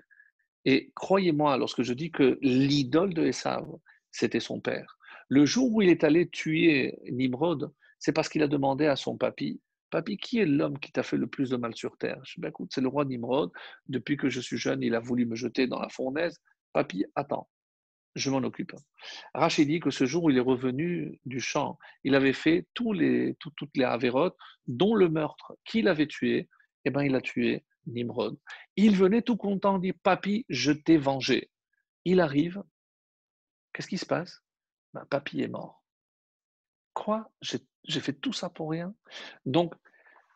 et croyez-moi, lorsque je dis que l'idole de Esav, c'était son père, le jour où il est allé tuer Nimrod, c'est parce qu'il a demandé à son papy Papy, qui est l'homme qui t'a fait le plus de mal sur terre? Je dis ben, écoute, c'est le roi Nimrod. Depuis que je suis jeune, il a voulu me jeter dans la fournaise. Papy, attends, je m'en occupe. Rachid dit que ce jour il est revenu du champ, il avait fait tous les, toutes les avérotes, dont le meurtre qu'il avait tué, eh ben, il a tué Nimrod. Il venait tout content dire Papy, je t'ai vengé. Il arrive, qu'est-ce qui se passe? Ben, Papy est mort. Quoi J'ai fait tout ça pour rien Donc,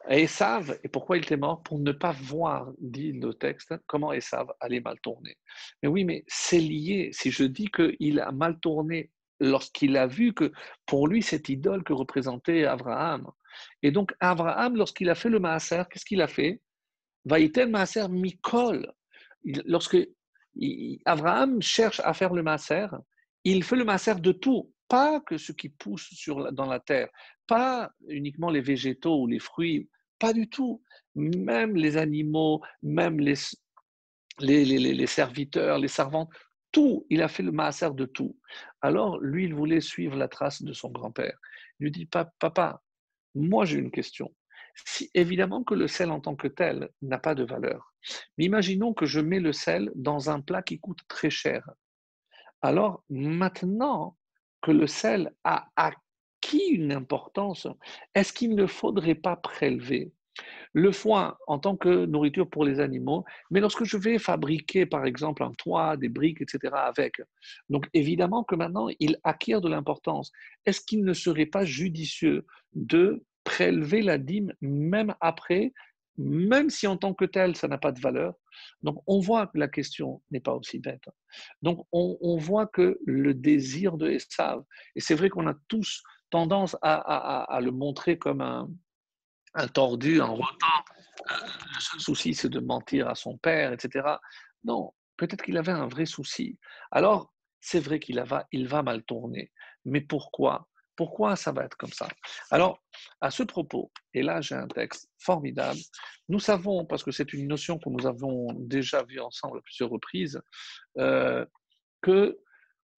Esav, et pourquoi il était mort Pour ne pas voir, dit le texte, comment Esav allait mal tourner. Mais oui, mais c'est lié. Si je dis qu'il a mal tourné lorsqu'il a vu que pour lui, cette idole que représentait Abraham. Et donc, Abraham, lorsqu'il a fait le maaser, qu'est-ce qu'il a fait? Vaïtel maaser mikol. Lorsque Abraham cherche à faire le maaser, il fait le maaser de tout, pas que ce qui pousse dans la terre, pas uniquement les végétaux ou les fruits, pas du tout. Même les animaux, même les, les, les, serviteurs, les servantes, tout, il a fait le maaser de tout. Alors, lui, il voulait suivre la trace de son grand-père. Il lui dit, papa, moi j'ai une question. Si, évidemment que le sel en tant que tel n'a pas de valeur. Mais imaginons que je mets le sel dans un plat qui coûte très cher. Alors maintenant que le sel a acquis une importance, est-ce qu'il ne faudrait pas prélever le foin en tant que nourriture pour les animaux, mais lorsque je vais fabriquer par exemple un toit, des briques, etc. avec, donc évidemment que maintenant il acquiert de l'importance. Est-ce qu'il ne serait pas judicieux de prélever la dîme même après, même si en tant que tel ça n'a pas de valeur Donc on voit que la question n'est pas aussi bête. Donc on, voit que le désir de Esav, et c'est vrai qu'on a tous tendance à le montrer comme un, tordu, un rotant. Euh, le seul souci, c'est de mentir à son père, etc. Non, peut-être qu'il avait un vrai souci. Alors, c'est vrai qu'il il va mal tourner. Mais pourquoi? Pourquoi ça va être comme ça? Alors, à ce propos, et là j'ai un texte formidable, nous savons, parce que c'est une notion que nous avons déjà vue ensemble à plusieurs reprises, euh, que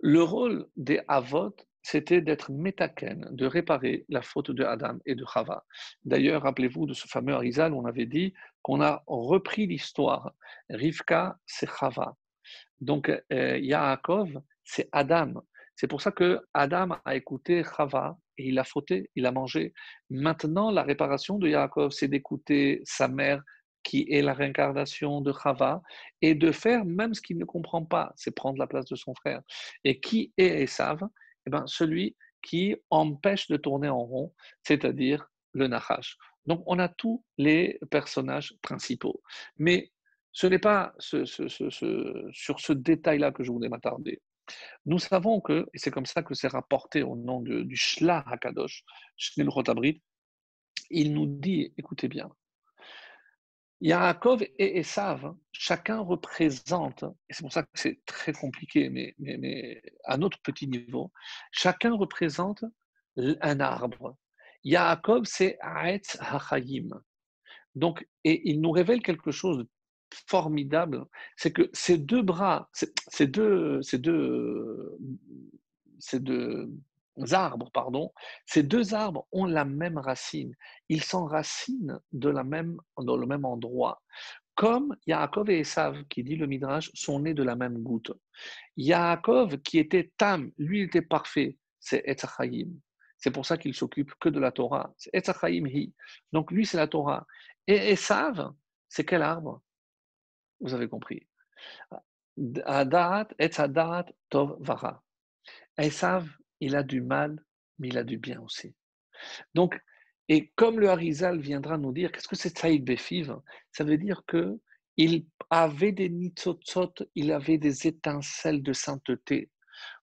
le rôle des avot, c'était d'être métaken, de réparer la faute de Adam et de Chava. D'ailleurs, rappelez-vous de ce fameux Arizal où on avait dit qu'on a repris l'histoire. Rivka, c'est Chava. Donc, euh, Yaakov, c'est Adam. C'est pour ça que Adam a écouté Chava et il a fauté, il a mangé. Maintenant, la réparation de Yaakov, c'est d'écouter sa mère qui est la réincarnation de Chava, et de faire même ce qu'il ne comprend pas, c'est prendre la place de son frère. Et qui est Esav? Eh ben, celui qui empêche de tourner en rond, c'est-à-dire le Nahash. Donc on a tous les personnages principaux. Mais ce n'est pas sur ce détail-là que je voulais m'attarder. Nous savons que, et c'est comme ça que c'est rapporté au nom du Shla Hakadosh, Rotabrit, il nous dit, écoutez bien, Yaakov et Esav, chacun représente, et c'est pour ça que c'est très compliqué, mais, à notre petit niveau, chacun représente un arbre. Yaakov, c'est Aetz HaChayim. Donc, et il nous révèle quelque chose de formidable, c'est que ces deux bras, ces deux, ces deux, ces deux arbres, pardon, ces deux arbres ont la même racine. Ils s'enracinent de la même, dans le même endroit. Comme Yaakov et Esav, qui dit le Midrash, sont nés de la même goutte. Yaakov, qui était Tam, lui, il était parfait, c'est Etzachayim. C'est pour ça qu'il s'occupe que de la Torah. C'est Etzachayim hi. Donc lui, c'est la Torah. Et Esav, c'est quel arbre? Vous avez compris. Etzadat, Tov, Vara. Esav, il a du mal, mais il a du bien aussi. Donc, et comme le Harizal viendra nous dire, qu'est-ce que c'est Saïd Befiv? Ça veut dire que il avait des nitzotzot, il avait des étincelles de sainteté.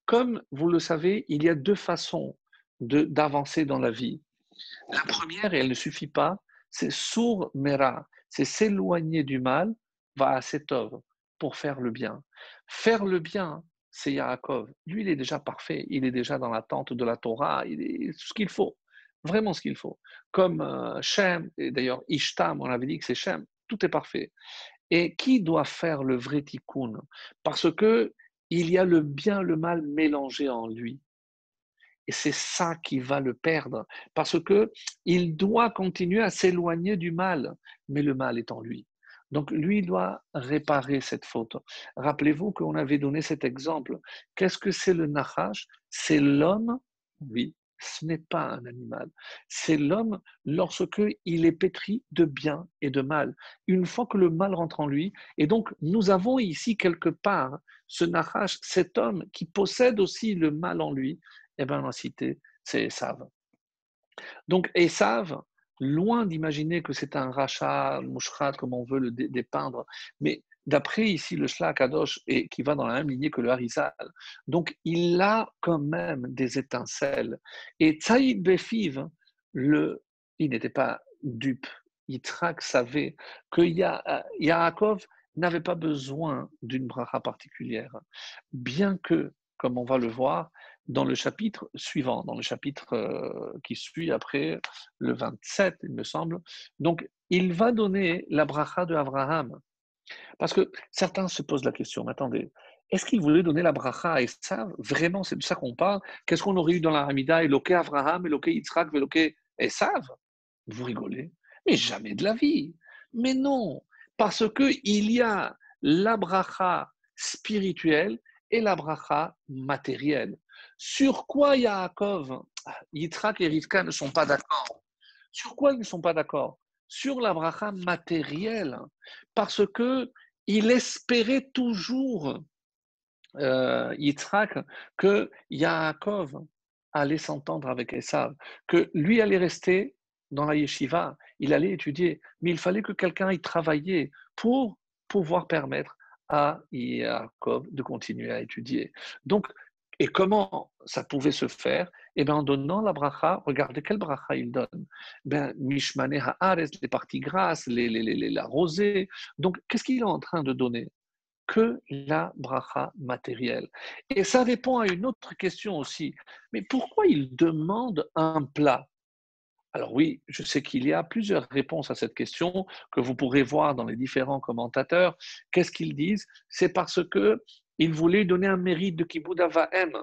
Comme vous le savez, il y a deux façons d'avancer dans la vie. La première, et elle ne suffit pas, c'est sour mera, c'est s'éloigner du mal, va à setov, pour faire le bien. Faire le bien, c'est Yaakov. Lui, il est déjà parfait, il est déjà dans l'attente de la Torah, il est ce qu'il faut, vraiment ce qu'il faut. Comme euh, Shem, et d'ailleurs Ishtam, on avait dit que c'est Shem, tout est parfait. Et qui doit faire le vrai tikkun? Parce que il y a le bien, le mal mélangé en lui. Et c'est ça qui va le perdre, parce que il doit continuer à s'éloigner du mal, mais le mal est en lui. Donc lui doit réparer cette faute. Rappelez-vous qu'on avait donné cet exemple. Qu'est-ce que c'est le nachash? C'est l'homme, oui, ce n'est pas un animal. C'est l'homme lorsque il est pétri de bien et de mal. Une fois que le mal rentre en lui, et donc nous avons ici quelque part ce nachash, cet homme qui possède aussi le mal en lui, eh bien la cité, c'est Esav. Donc Esav, loin d'imaginer que c'est un rachat, mouchrat, comme on veut le dépeindre, mais d'après ici le Shla Kadosh, et qui va dans la même lignée que le Harizal, donc il a quand même des étincelles. Et Tsaïd Befiv, le, il n'était pas dupe, Yitzhak savait que Yaakov n'avait pas besoin d'une bracha particulière, bien que, comme on va le voir, dans le chapitre suivant, dans le chapitre euh, qui suit après le 27, il me semble. Donc, il va donner la bracha de Abraham. Parce que certains se posent la question, mais attendez, est-ce qu'il voulait donner la bracha à Esav Vraiment, c'est de ça qu'on parle Qu'est-ce qu'on aurait eu dans la Hamida? Eloke Abraham, Eloke Yitzhak, Eloke Esav? Vous rigolez? Mais jamais de la vie. Mais non, parce qu'il y a la bracha spirituelle et la bracha matérielle. Sur quoi Yaakov, Yitzhak et Rivka ne sont pas d'accord? Sur quoi ils ne sont pas d'accord? Sur la bracha matérielle, parce que il espérait toujours, euh, Yitzhak, que Yaakov allait s'entendre avec Esav, que lui allait rester dans la yeshiva, il allait étudier, mais il fallait que quelqu'un y travaillait pour pouvoir permettre à Yaakov de continuer à étudier. Donc, et comment ça pouvait se faire? Eh bien, en donnant la bracha, regardez quelle bracha il donne. Ben, Mishmane Haares, les parties grasses, les, les, la rosée. Donc, qu'est-ce qu'il est en train de donner? Que la bracha matérielle. Et ça répond à une autre question aussi. Mais pourquoi il demande un plat? Alors oui, je sais qu'il y a plusieurs réponses à cette question que vous pourrez voir dans les différents commentateurs. Qu'est-ce qu'ils disent? C'est parce que il voulait donner un mérite de Kibbutz Avahem.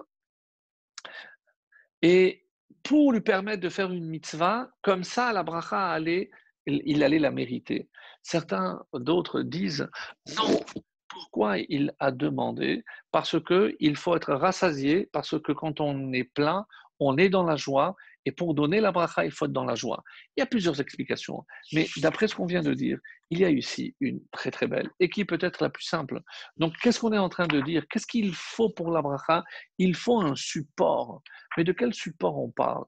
Et pour lui permettre de faire une mitzvah, comme ça, la bracha allait, il allait la mériter. Certains d'autres disent non. Pourquoi il a demandé? Parce qu'il faut être rassasié, parce que quand on est plein, on est dans la joie et pour donner la bracha, il faut être dans la joie. Il y a plusieurs explications, mais d'après ce qu'on vient de dire, il y a ici une très très belle et qui peut être la plus simple. Donc, qu'est-ce qu'on est en train de dire? Qu'est-ce qu'il faut pour la bracha? Il faut un support. Mais de quel support on parle?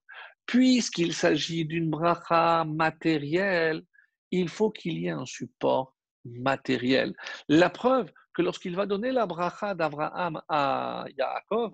Puisqu'il s'agit d'une bracha matérielle, il faut qu'il y ait un support matériel. La preuve que lorsqu'il va donner la bracha d'Abraham à Yaakov,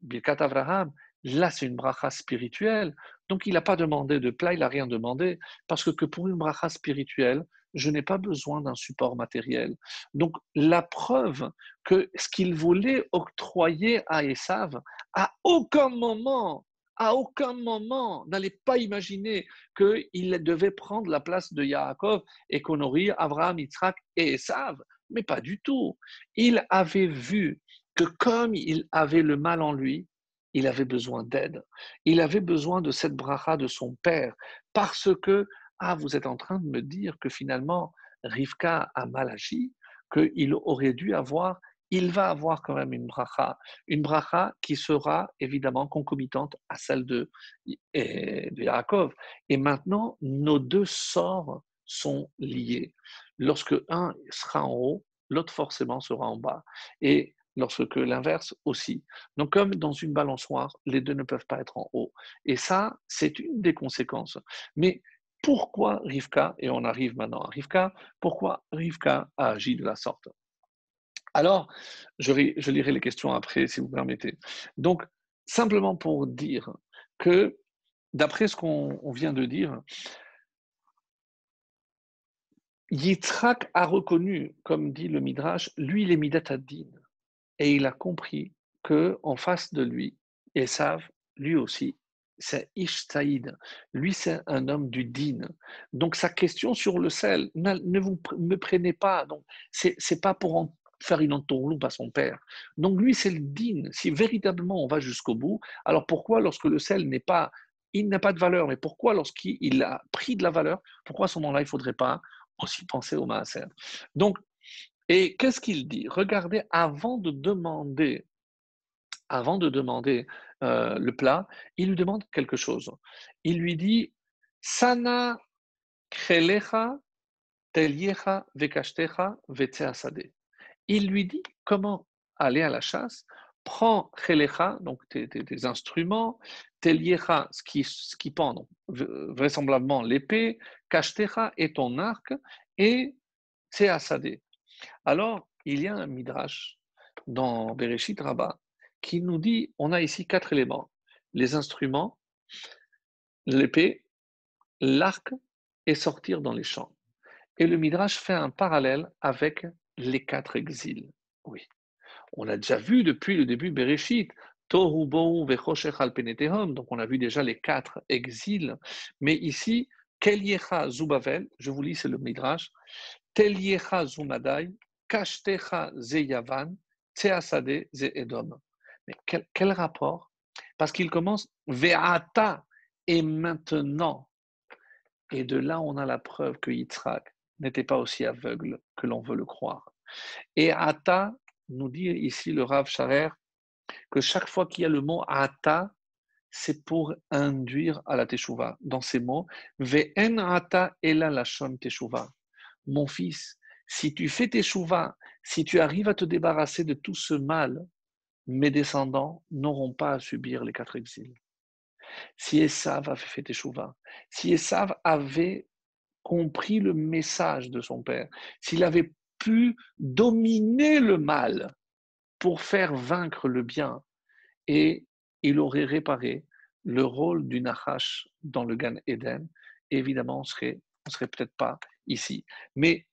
Birkat Abraham, Là, c'est une bracha spirituelle. Donc, il n'a pas demandé de plat, il n'a rien demandé. Parce que, pour une bracha spirituelle, je n'ai pas besoin d'un support matériel. Donc, la preuve que ce qu'il voulait octroyer à Esav, à aucun moment, à aucun moment, n'allait pas imaginer qu'il devait prendre la place de Yaakov et qu'on aurait Abraham, Yitzhak et Esav. Mais pas du tout. Il avait vu que comme il avait le mal en lui, il avait besoin d'aide. Il avait besoin de cette bracha de son père parce que, ah, vous êtes en train de me dire que finalement, Rivka a mal agi, qu'il aurait dû avoir, il va avoir quand même une bracha, une bracha qui sera évidemment concomitante à celle de, de Yaakov. Et maintenant, nos deux sorts sont liés. Lorsque un sera en haut, l'autre forcément sera en bas. Et lorsque l'inverse aussi. Donc comme dans une balançoire, les deux ne peuvent pas être en haut. Et ça, c'est une des conséquences. Mais pourquoi Rivka, et on arrive maintenant à Rivka, pourquoi Rivka a agi de la sorte? Alors, je, je lirai les questions après, si vous permettez. Donc, simplement pour dire que, d'après ce qu'on vient de dire, Yitzhak a reconnu, comme dit le Midrash, lui, les Midatadin et il a compris que en face de lui, Esav, lui aussi, c'est Ishtaïd. Lui, c'est un homme du din. Donc, sa question sur le sel, ne vous me prenez pas. Donc, c'est, c'est pas pour en faire une entourloupe à son père. Donc, lui, c'est le din. Si véritablement on va jusqu'au bout, alors pourquoi, lorsque le sel n'est pas, il n'a pas de valeur, mais pourquoi, lorsqu'il a pris de la valeur, pourquoi à ce moment-là, il ne faudrait pas aussi penser au maaser? Donc, et qu'est-ce qu'il dit? Regardez, avant de demander, avant de demander euh, le plat, il lui demande quelque chose. Il lui dit Sana krelecha teliecha vekashtecha veteasade. Il lui dit comment aller à la chasse. Prends chelecha, donc tes, instruments, teliecha, ce qui, pend, vraisemblablement l'épée, kashtecha et ton arc, et tseasade. Alors, il y a un midrash dans Bereshit Rabbah qui nous dit on a ici quatre éléments les instruments, l'épée, l'arc et sortir dans les champs. Et le midrash fait un parallèle avec les quatre exils. Oui. On a déjà vu depuis le début Bereshit, Tohu al donc on a vu déjà les quatre exils. Mais ici, Keliecha Zubavel, je vous lis, c'est le midrash, Teliecha Zumadai, Kashtecha Zeyavan, Tseasade Ze Edom. Mais quel, rapport? Parce qu'il commence Ve'ata et maintenant. Et de là, on a la preuve que Yitzhak n'était pas aussi aveugle que l'on veut le croire. Et Ata, nous dit ici le Rav Sharer, que chaque fois qu'il y a le mot Ata, c'est pour induire à la Teshuvah. Dans ces mots, Ve'en Ata ela lashon Teshuvah mon fils, si tu fais tes chouvas, si tu arrives à te débarrasser de tout ce mal, mes descendants n'auront pas à subir les quatre exils. Si Esav avait fait tes chouvas, si Esav avait compris le message de son père, s'il avait pu dominer le mal pour faire vaincre le bien, et il aurait réparé le rôle du Nahash dans le Gan Eden, évidemment, on serait, on serait peut-être pas ici. Mais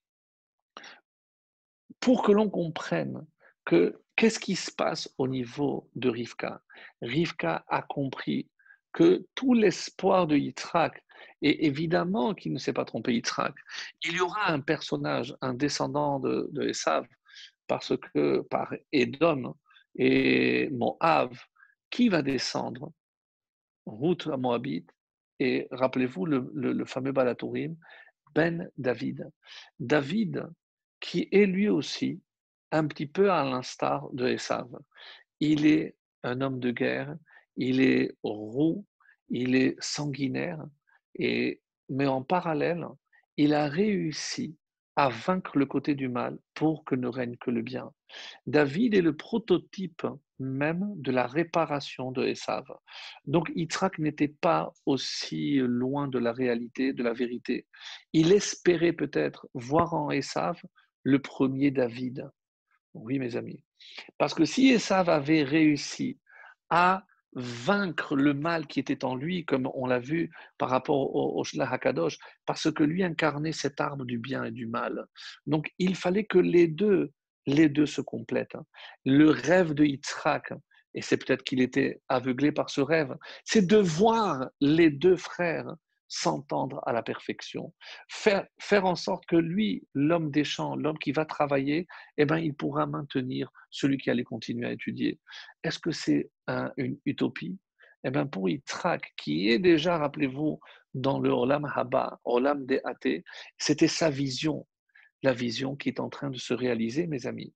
pour que l'on comprenne que qu'est-ce qui se passe au niveau de Rivka, Rivka a compris que tout l'espoir de Yitzhak, et évidemment qu'il ne s'est pas trompé Yitzhak, il y aura un personnage, un descendant de, de Esav, parce que par Edom et Moab, qui va descendre route à Moabite, et rappelez-vous le, le fameux Balatourim, ben David. David, qui est lui aussi un petit peu à l'instar de Esav. Il est un homme de guerre, il est roux, il est sanguinaire, et, mais en parallèle, il a réussi à vaincre le côté du mal pour que ne règne que le bien. David est le prototype même de la réparation de Esav. Donc Yitzhak n'était pas aussi loin de la réalité, de la vérité. Il espérait peut-être voir en Esav le premier David. Oui, mes amis. Parce que si Esav avait réussi à vaincre le mal qui était en lui, comme on l'a vu par rapport au, au Hakadosh, parce que lui incarnait cette arme du bien et du mal. Donc il fallait que les deux, les deux se complètent. Le rêve de Yitzhak, et c'est peut-être qu'il était aveuglé par ce rêve, c'est de voir les deux frères s'entendre à la perfection, faire, faire en sorte que lui, l'homme des champs, l'homme qui va travailler, eh ben, il pourra maintenir celui qui allait continuer à étudier. Est-ce que c'est une utopie? Eh bien, pour Yitzhak, qui est déjà, rappelez-vous, dans le Olam Haba, Olam des athées, c'était sa vision, la vision qui est en train de se réaliser, mes amis.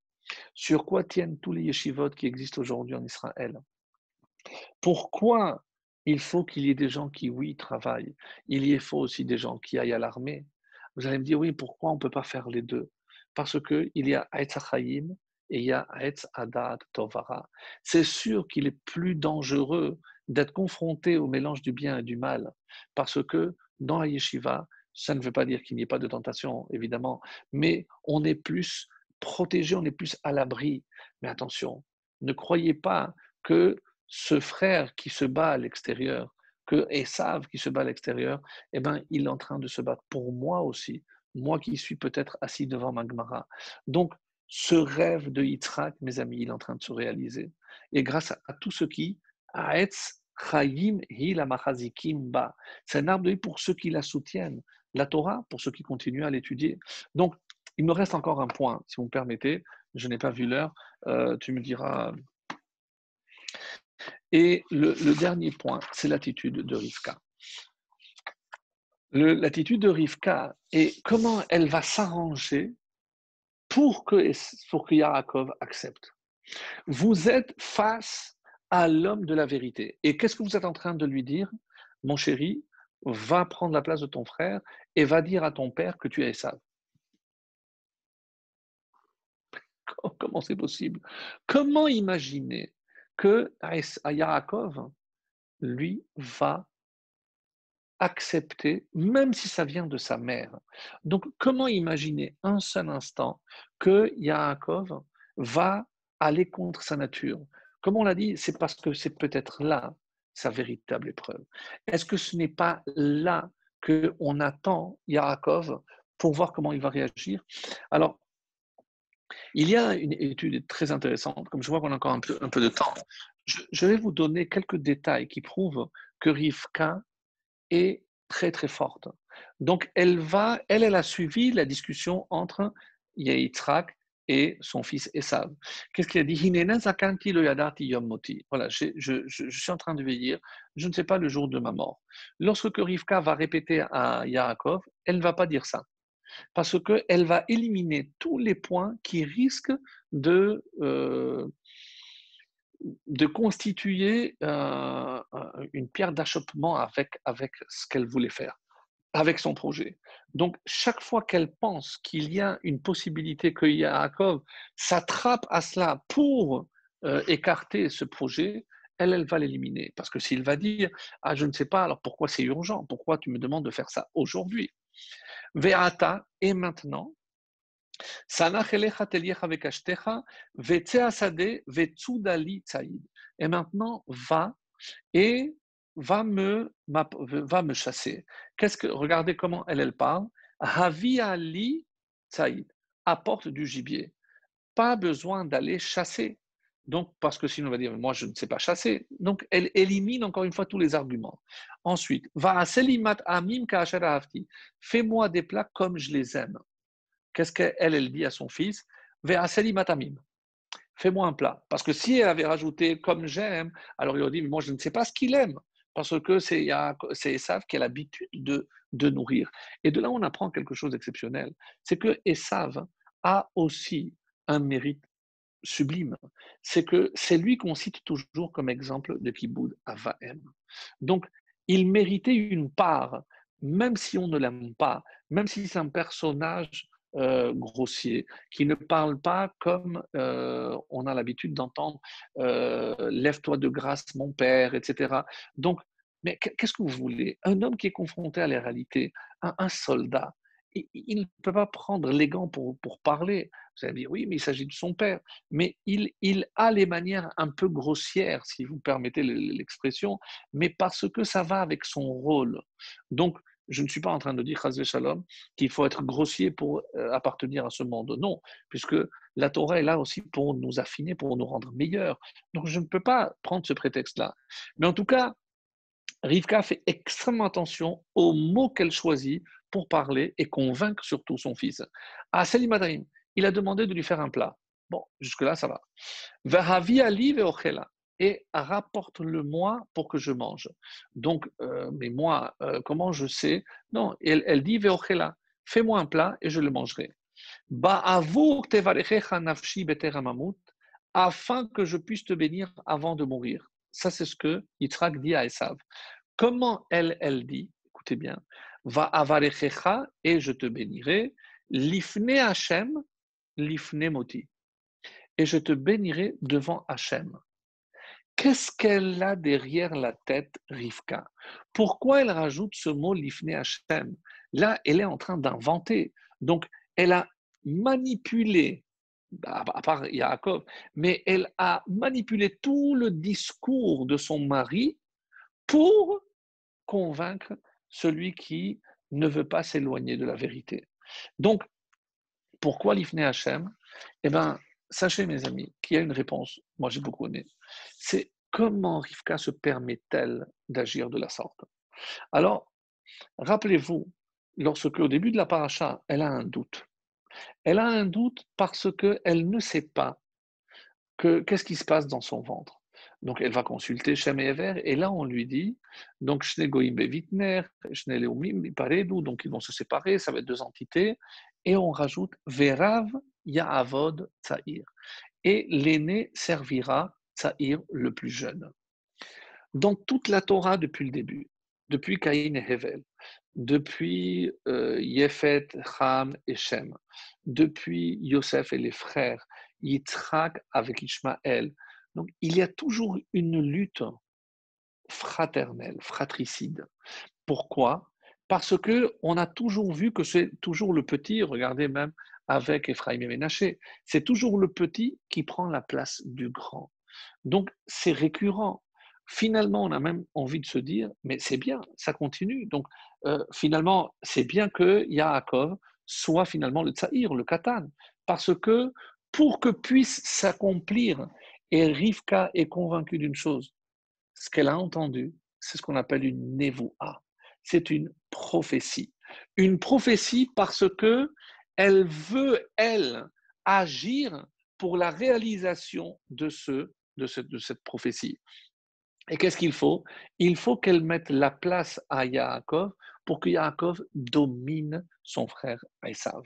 Sur quoi tiennent tous les yeshivot qui existent aujourd'hui en Israël? Pourquoi il faut qu'il y ait des gens qui, oui, travaillent Il y faut aussi des gens qui aillent à l'armée. Vous allez me dire, oui, pourquoi on ne peut pas faire les deux? Parce qu'il y a Aetz et il y a Aetz Adat Tovara. C'est sûr qu'il est plus dangereux d'être confronté au mélange du bien et du mal, parce que dans la yeshiva, ça ne veut pas dire qu'il n'y ait pas de tentation, évidemment, mais on est plus protégé, on est plus à l'abri. Mais attention, ne croyez pas que ce frère qui se bat à l'extérieur, que Esav qui se bat à l'extérieur, eh ben, il est en train de se battre pour moi aussi, moi qui suis peut-être assis devant Magmara. Donc, ce rêve de Yitzhak, mes amis, il est en train de se réaliser. Et grâce à, tout ce qui, Aetz Chayim Ba, c'est un arbre de vie pour ceux qui la soutiennent. La Torah, pour ceux qui continuent à l'étudier. Donc, il me reste encore un point, si vous me permettez. Je n'ai pas vu l'heure. Euh, tu me diras. Et le, dernier point, c'est l'attitude de Rivka. L'attitude de Rivka et comment elle va s'arranger pour que, pour que Yaakov accepte. Vous êtes face à l'homme de la vérité. Et qu'est-ce que vous êtes en train de lui dire? Mon chéri, va prendre la place de ton frère et va dire à ton père que tu es Esav. Comment c'est possible? Comment imaginer que Yaakov, lui, va accepter, même si ça vient de sa mère. Donc, comment imaginer un seul instant que Yaakov va aller contre sa nature? Comme on l'a dit, c'est parce que c'est peut-être là sa véritable épreuve. Est-ce que ce n'est pas là qu'on attend Yaakov pour voir comment il va réagir? Alors, il y a une étude très intéressante, comme je vois qu'on a encore un peu, de temps. Je, vais vous donner quelques détails qui prouvent que Rivka est très très forte. Donc elle va, elle, a suivi la discussion entre Yitzhak et son fils Esav. Qu'est-ce qu'il a dit? Voilà, je, je, je, suis en train de veiller, je ne sais pas le jour de ma mort. Lorsque Rivka va répéter à Yaakov, elle ne va pas dire ça parce qu'elle va éliminer tous les points qui risquent de, euh, de constituer euh, une pierre d'achoppement avec, avec ce qu'elle voulait faire, avec son projet. Donc, chaque fois qu'elle pense qu'il y a une possibilité que Yaakov s'attrape à cela pour euh, écarter ce projet, elle, elle va l'éliminer. Parce que s'il va dire, ah, je ne sais pas, alors pourquoi c'est urgent? Pourquoi tu me demandes de faire ça aujourd'hui? Ve'ata, et maintenant, et maintenant, va et va me, va me chasser. Qu'est-ce que, regardez comment elle, parle. Havi ali apporte du gibier. Pas besoin d'aller chasser. Donc, parce que sinon on va dire, moi je ne sais pas chasser. Donc, elle élimine encore une fois tous les arguments. Ensuite, va selimat amim Fais-moi des plats comme je les aime. Qu'est-ce qu'elle, elle dit à son fils Va selimat amim. Fais-moi un plat. Parce que si elle avait rajouté comme j'aime, alors il aurait dit, moi je ne sais pas ce qu'il aime. Parce que c'est Esav qui a l'habitude de, de nourrir. Et de là, on apprend quelque chose d'exceptionnel. C'est que Esav a aussi un mérite sublime, c'est que c'est lui qu'on cite toujours comme exemple de Kiboud Avaem. Donc, il méritait une part, même si on ne l'aime pas, même si c'est un personnage euh, grossier, qui ne parle pas comme euh, on a l'habitude d'entendre euh, Lève-toi de grâce, mon père, etc. Donc, mais qu'est-ce que vous voulez? Un homme qui est confronté à la réalité, un soldat, il ne peut pas prendre les gants pour, parler. Vous allez dire, oui, mais il s'agit de son père. Mais il, a les manières un peu grossières, si vous permettez l'expression, mais parce que ça va avec son rôle. Donc, je ne suis pas en train de dire, Shalom, qu'il faut être grossier pour euh, appartenir à ce monde. Non, puisque la Torah est là aussi pour nous affiner, pour nous rendre meilleurs. Donc, je ne peux pas prendre ce prétexte-là. Mais en tout cas, Rivka fait extrêmement attention aux mots qu'elle choisit pour parler et convaincre surtout son fils. À Selim il a demandé de lui faire un plat. Bon, jusque-là, ça va. Et rapporte-le-moi pour que je mange. Donc, euh, mais moi, euh, comment je sais? Non, elle, dit fais-moi un plat et je le mangerai. Afin que je puisse te bénir avant de mourir. Ça, c'est ce que Yitzhak dit à Esav. Comment elle, elle dit? Écoutez bien. Va avarechecha et je te bénirai. Lifne Hashem, lifne moti. Et je te bénirai devant Hachem. Qu'est-ce qu'elle a derrière la tête, Rivka? Pourquoi elle rajoute ce mot lifne Hashem? Là, elle est en train d'inventer. Donc, elle a manipulé, à part Yaakov, mais elle a manipulé tout le discours de son mari pour convaincre celui qui ne veut pas s'éloigner de la vérité. Donc, pourquoi l'Ifne Hachem? Eh bien, sachez, mes amis, qu'il y a une réponse. Moi, j'ai beaucoup aimé. C'est comment Rivka se permet-elle d'agir de la sorte? Alors, rappelez-vous, lorsque au début de la paracha, elle a un doute. Elle a un doute parce qu'elle ne sait pas que, qu'est-ce qui se passe dans son ventre. Donc elle va consulter Shem et là on lui dit, donc Shnegoim Bevitner, Shneleumim Paredu, donc ils vont se séparer, ça va être deux entités, et on rajoute Verav Yaavod Tsaïr. Et l'aîné servira Tsaïr le plus jeune. Dans toute la Torah depuis le début, depuis Caïn et Hevel, depuis euh, Yefet, Ham et Shem, depuis Yosef et les frères, Yitzhak avec Ishmaël. Donc il y a toujours une lutte fraternelle, fratricide. Pourquoi? Parce que on a toujours vu que c'est toujours le petit, regardez même avec Ephraim et Ménaché, c'est toujours le petit qui prend la place du grand. Donc c'est récurrent finalement, on a même envie de se dire, mais c'est bien, ça continue. Donc, euh, finalement, c'est bien que Yaakov soit finalement le Tsaïr, le Katan, parce que pour que puisse s'accomplir, et Rivka est convaincue d'une chose, ce qu'elle a entendu, c'est ce qu'on appelle une nevoa, c'est une prophétie. Une prophétie parce que elle veut, elle, agir pour la réalisation de cette prophétie. Et qu'est-ce qu'il faut? Il faut qu'elle mette la place à Yaakov pour que Yaakov domine son frère Esav.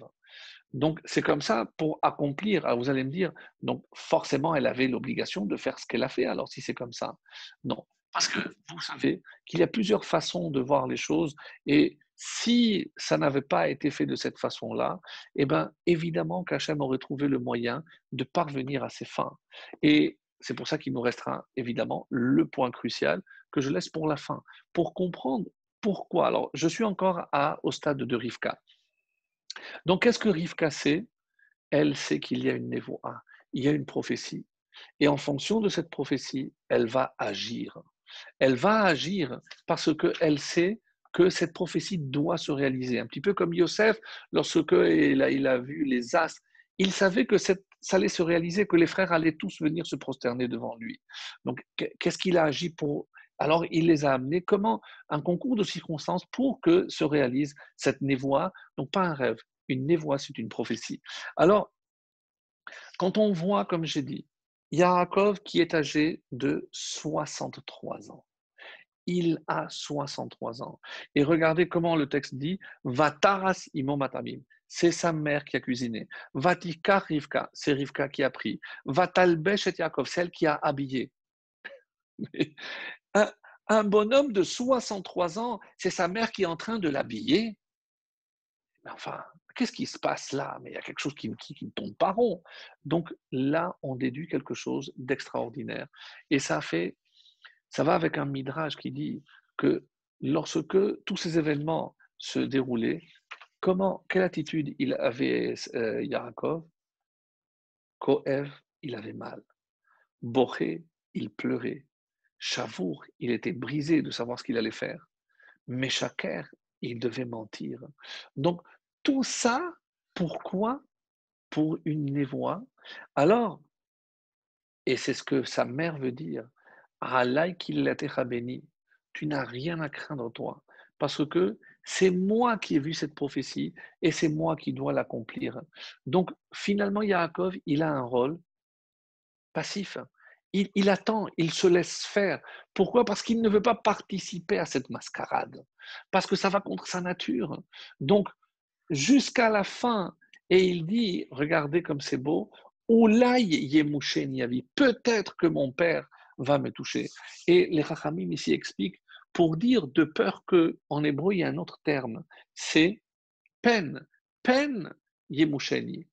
Donc c'est comme ça pour accomplir. Alors vous allez me dire, donc forcément elle avait l'obligation de faire ce qu'elle a fait. Alors si c'est comme ça, non, parce que vous savez qu'il y a plusieurs façons de voir les choses et si ça n'avait pas été fait de cette façon-là, eh bien évidemment qu'Hachem aurait trouvé le moyen de parvenir à ses fins. Et c'est pour ça qu'il nous restera évidemment le point crucial que je laisse pour la fin, pour comprendre pourquoi. Alors, je suis encore à, au stade de Rivka. Donc, qu'est-ce que Rivka sait? Elle sait qu'il y a une névoa, il y a une prophétie. Et en fonction de cette prophétie, elle va agir. Elle va agir parce qu'elle sait que cette prophétie doit se réaliser. Un petit peu comme Yosef, lorsque il a, vu les as, il savait que ça allait se réaliser, que les frères allaient tous venir se prosterner devant lui. Donc, qu'est-ce qu'il a agi pour... Alors, il les a amenés comment? Un concours de circonstances pour que se réalise cette névoie, donc pas un rêve. Une névoie, c'est une prophétie. Alors, quand on voit, comme j'ai dit, Yaakov qui est âgé de 63 ans. Il a 63 ans. Et regardez comment le texte dit Vataras imomatamim c'est sa mère qui a cuisiné. Vatika Rivka, c'est Rivka qui a pris. Vatalbesh et Yaakov, celle qui a habillé. un, bonhomme de 63 ans, c'est sa mère qui est en train de l'habiller. Enfin, qu'est-ce qui se passe là? Mais il y a quelque chose qui, ne tombe pas rond. Donc là, on déduit quelque chose d'extraordinaire. Et ça fait, ça va avec un midrash qui dit que lorsque tous ces événements se déroulaient, quelle attitude il avait euh, Yaakov? Koev, il avait mal. Boré, il pleurait. Chavour, il était brisé de savoir ce qu'il allait faire. Meshaker, il devait mentir. Donc, tout ça, pourquoi? Pour une névoie. Alors, et c'est ce que sa mère veut dire, béni, tu n'as rien à craindre toi, parce que c'est moi qui ai vu cette prophétie et c'est moi qui dois l'accomplir. Donc finalement, Yaakov, il a un rôle passif. Il, attend, il se laisse faire. Pourquoi? Parce qu'il ne veut pas participer à cette mascarade, parce que ça va contre sa nature. Donc, jusqu'à la fin, et il dit, regardez comme c'est beau, Peut-être que mon père va me toucher. Et les Chachamim ici expliquent pour dire de peur que, en hébreu, il y a un autre terme, c'est peine. Peine yemusheni.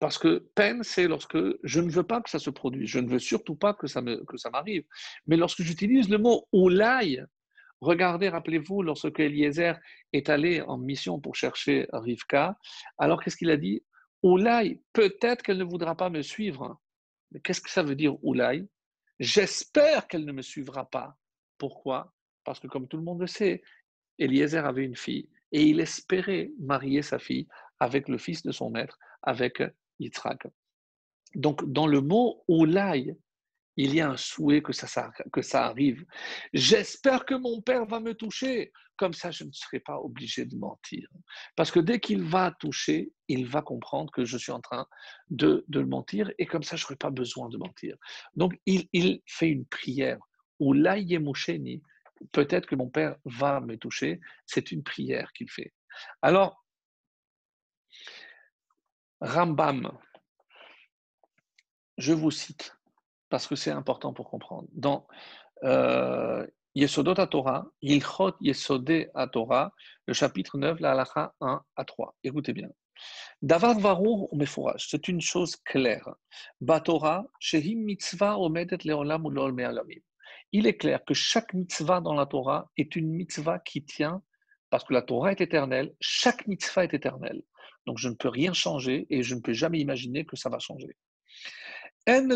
Parce que peine, c'est lorsque je ne veux pas que ça se produise, je ne veux surtout pas que ça, m'arrive. Mais lorsque j'utilise le mot oulaï, regardez, rappelez-vous, lorsque Eliezer est allé en mission pour chercher Rivka, alors qu'est-ce qu'il a dit? Oulaï, peut-être qu'elle ne voudra pas me suivre. Mais qu'est-ce que ça veut dire Oulaï? J'espère qu'elle ne me suivra pas. Pourquoi? Parce que comme tout le monde le sait, Eliezer avait une fille et il espérait marier sa fille avec le fils de son maître, avec Yitzhak. Donc dans le mot Oulaï, il y a un souhait que ça, que ça arrive. J'espère que mon père va me toucher. Comme ça, je ne serai pas obligé de mentir. Parce que dès qu'il va toucher, il va comprendre que je suis en train de, de mentir et comme ça, je n'aurai pas besoin de mentir. Donc, il, il fait une prière. Ou moucheni, peut-être que mon père va me toucher. C'est une prière qu'il fait. Alors, Rambam, je vous cite parce que c'est important pour comprendre. Dans euh, Yesodot à Torah, Ilchot Yesodé à Torah, le chapitre 9, la halacha 1 à 3. Écoutez bien. Davar varour ou mefouraj, c'est une chose claire. Batora, shehim mitzvah omedet leolam ou me'alamim. Il est clair que chaque mitzvah dans la Torah est une mitzvah qui tient, parce que la Torah est éternelle, chaque mitzvah est éternelle. Donc je ne peux rien changer et je ne peux jamais imaginer que ça va changer. En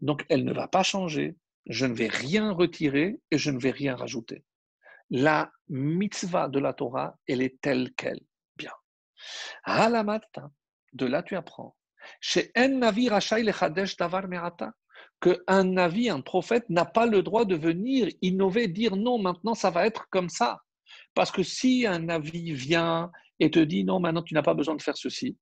donc elle ne va pas changer, je ne vais rien retirer et je ne vais rien rajouter. La mitzvah de la Torah, elle est telle qu'elle. Bien. matin, de là tu apprends. Chez un navi davar que un navi, un prophète, n'a pas le droit de venir innover, dire non, maintenant ça va être comme ça. Parce que si un navi vient et te dit non, maintenant tu n'as pas besoin de faire ceci,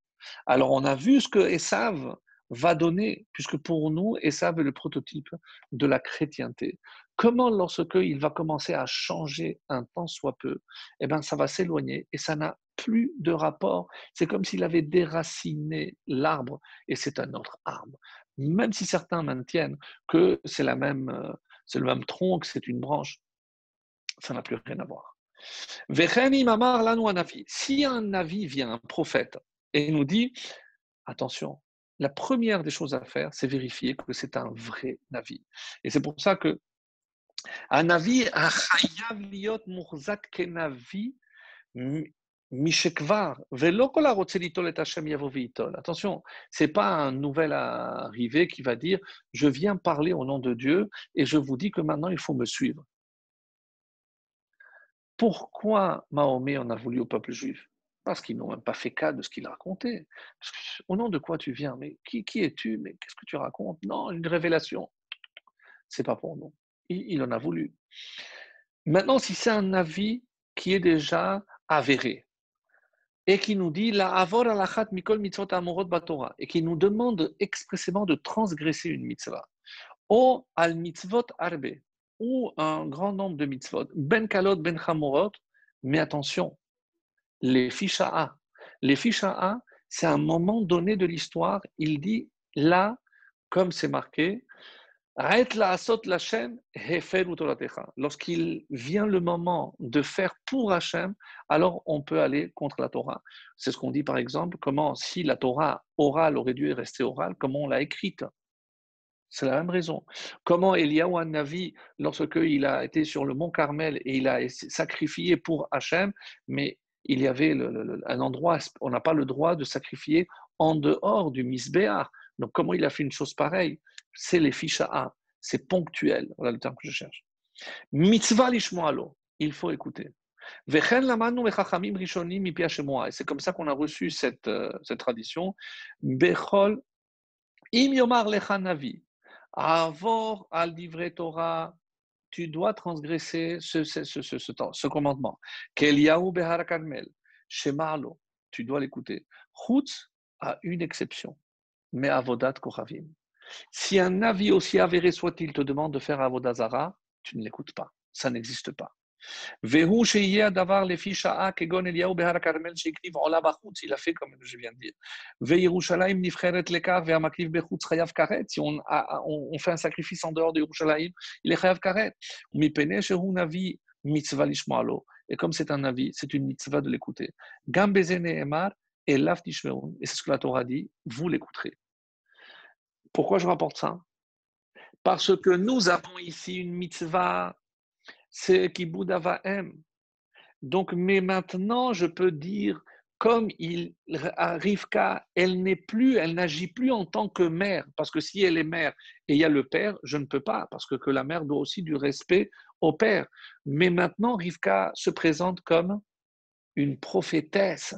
alors on a vu ce que Esav va donner, puisque pour nous, Esav est le prototype de la chrétienté. Comment, lorsque il va commencer à changer un temps soit peu, eh bien, ça va s'éloigner et ça n'a plus de rapport. C'est comme s'il avait déraciné l'arbre et c'est un autre arbre. Même si certains maintiennent que c'est euh, c'est le même tronc, c'est une branche, ça n'a plus rien à voir. Si un avis vient, un prophète, et nous dit, attention, la première des choses à faire, c'est vérifier que c'est un vrai navi. Et c'est pour ça que un navi, Attention, c'est pas un nouvel arrivé qui va dire je viens parler au nom de Dieu et je vous dis que maintenant il faut me suivre. Pourquoi Mahomet en a voulu au peuple juif? Parce qu'ils n'ont même pas fait cas de ce qu'il racontait. Au nom de quoi tu viens? Mais qui, es-tu? Mais qu'est-ce que tu racontes? Non, une révélation. C'est pas pour nous. Il, en a voulu. Maintenant, si c'est un avis qui est déjà avéré et qui nous dit la avor alachat mikol mitzvot amorot batora et qui nous demande expressément de transgresser une mitzvah, ou al mitzvot arbe, ou un grand nombre de mitzvot, ben kalot ben chamorot, mais attention, les fiches A. Les fiches A, c'est un moment donné de l'histoire. Il dit là, comme c'est marqué, Lorsqu'il vient le moment de faire pour Hachem, alors on peut aller contre la Torah. C'est ce qu'on dit par exemple, comment si la Torah orale aurait dû rester orale, comment on l'a écrite. C'est la même raison. Comment Eliyahu Navi, lorsqu'il a été sur le mont Carmel et il a sacrifié pour Hachem, mais il y avait un endroit, on n'a pas le droit de sacrifier en dehors du misbéar. Donc, comment il a fait une chose pareille? C'est les fiches A, c'est ponctuel. Voilà le terme que je cherche. Mitzvah lishmoalo, il faut écouter. Et c'est comme ça qu'on a reçu cette, euh, cette tradition. Bechol im yomar navi, Avor al divrei Torah, tu dois transgresser ce, ce, ce, ce, ce commandement. Shemalo, tu dois l'écouter. Chutz a une exception, mais avodat kohavim. Si un avis aussi avéré soit-il te demande de faire avodazara, tu ne l'écoutes pas. Ça n'existe pas. Il a fait comme je viens de dire. Si on, on fait un sacrifice en dehors de Yerushalayim, il est chayav karet. Et comme c'est un avis, c'est une mitzvah de l'écouter. Et c'est ce que la Torah dit, vous l'écouterez. Pourquoi je rapporte ça? Parce que nous avons ici une mitzvah c'est Kiboudava aime. Donc, mais maintenant, je peux dire, comme il, Rivka, elle n'est plus, elle n'agit plus en tant que mère, parce que si elle est mère et il y a le père, je ne peux pas, parce que, que la mère doit aussi du respect au père. Mais maintenant, Rivka se présente comme une prophétesse.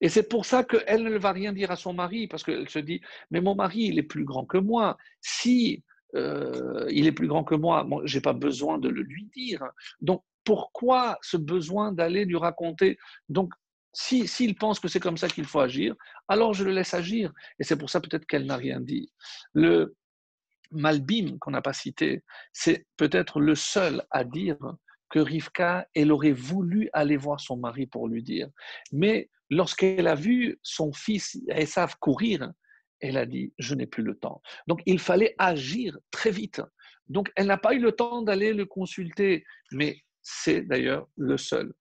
Et c'est pour ça qu'elle ne va rien dire à son mari, parce qu'elle se dit, mais mon mari, il est plus grand que moi. Si euh, il est plus grand que moi, moi je n'ai pas besoin de le lui dire. Donc, pourquoi ce besoin d'aller lui raconter? Donc, s'il si, pense que c'est comme ça qu'il faut agir, alors je le laisse agir. Et c'est pour ça peut-être qu'elle n'a rien dit. Le Malbim, qu'on n'a pas cité, c'est peut-être le seul à dire que Rivka, elle aurait voulu aller voir son mari pour lui dire. Mais lorsqu'elle a vu son fils Esav courir, elle a dit, je n'ai plus le temps. Donc, il fallait agir très vite. Donc, elle n'a pas eu le temps d'aller le consulter, mais c'est d'ailleurs le seul.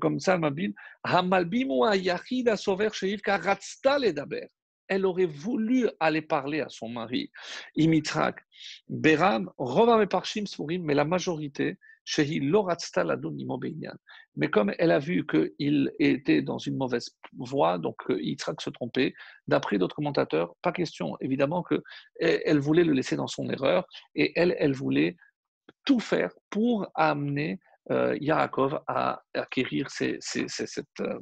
Comme ça, elle aurait voulu aller parler à son mari. Imitrak, Beram, Parshim mais la majorité, mais comme elle a vu qu'il était dans une mauvaise voie, donc euh, Yitzhak se trompait, d'après d'autres commentateurs, pas question, évidemment qu'elle voulait le laisser dans son erreur et elle, elle voulait tout faire pour amener euh, Yaakov à acquérir cette. Euh,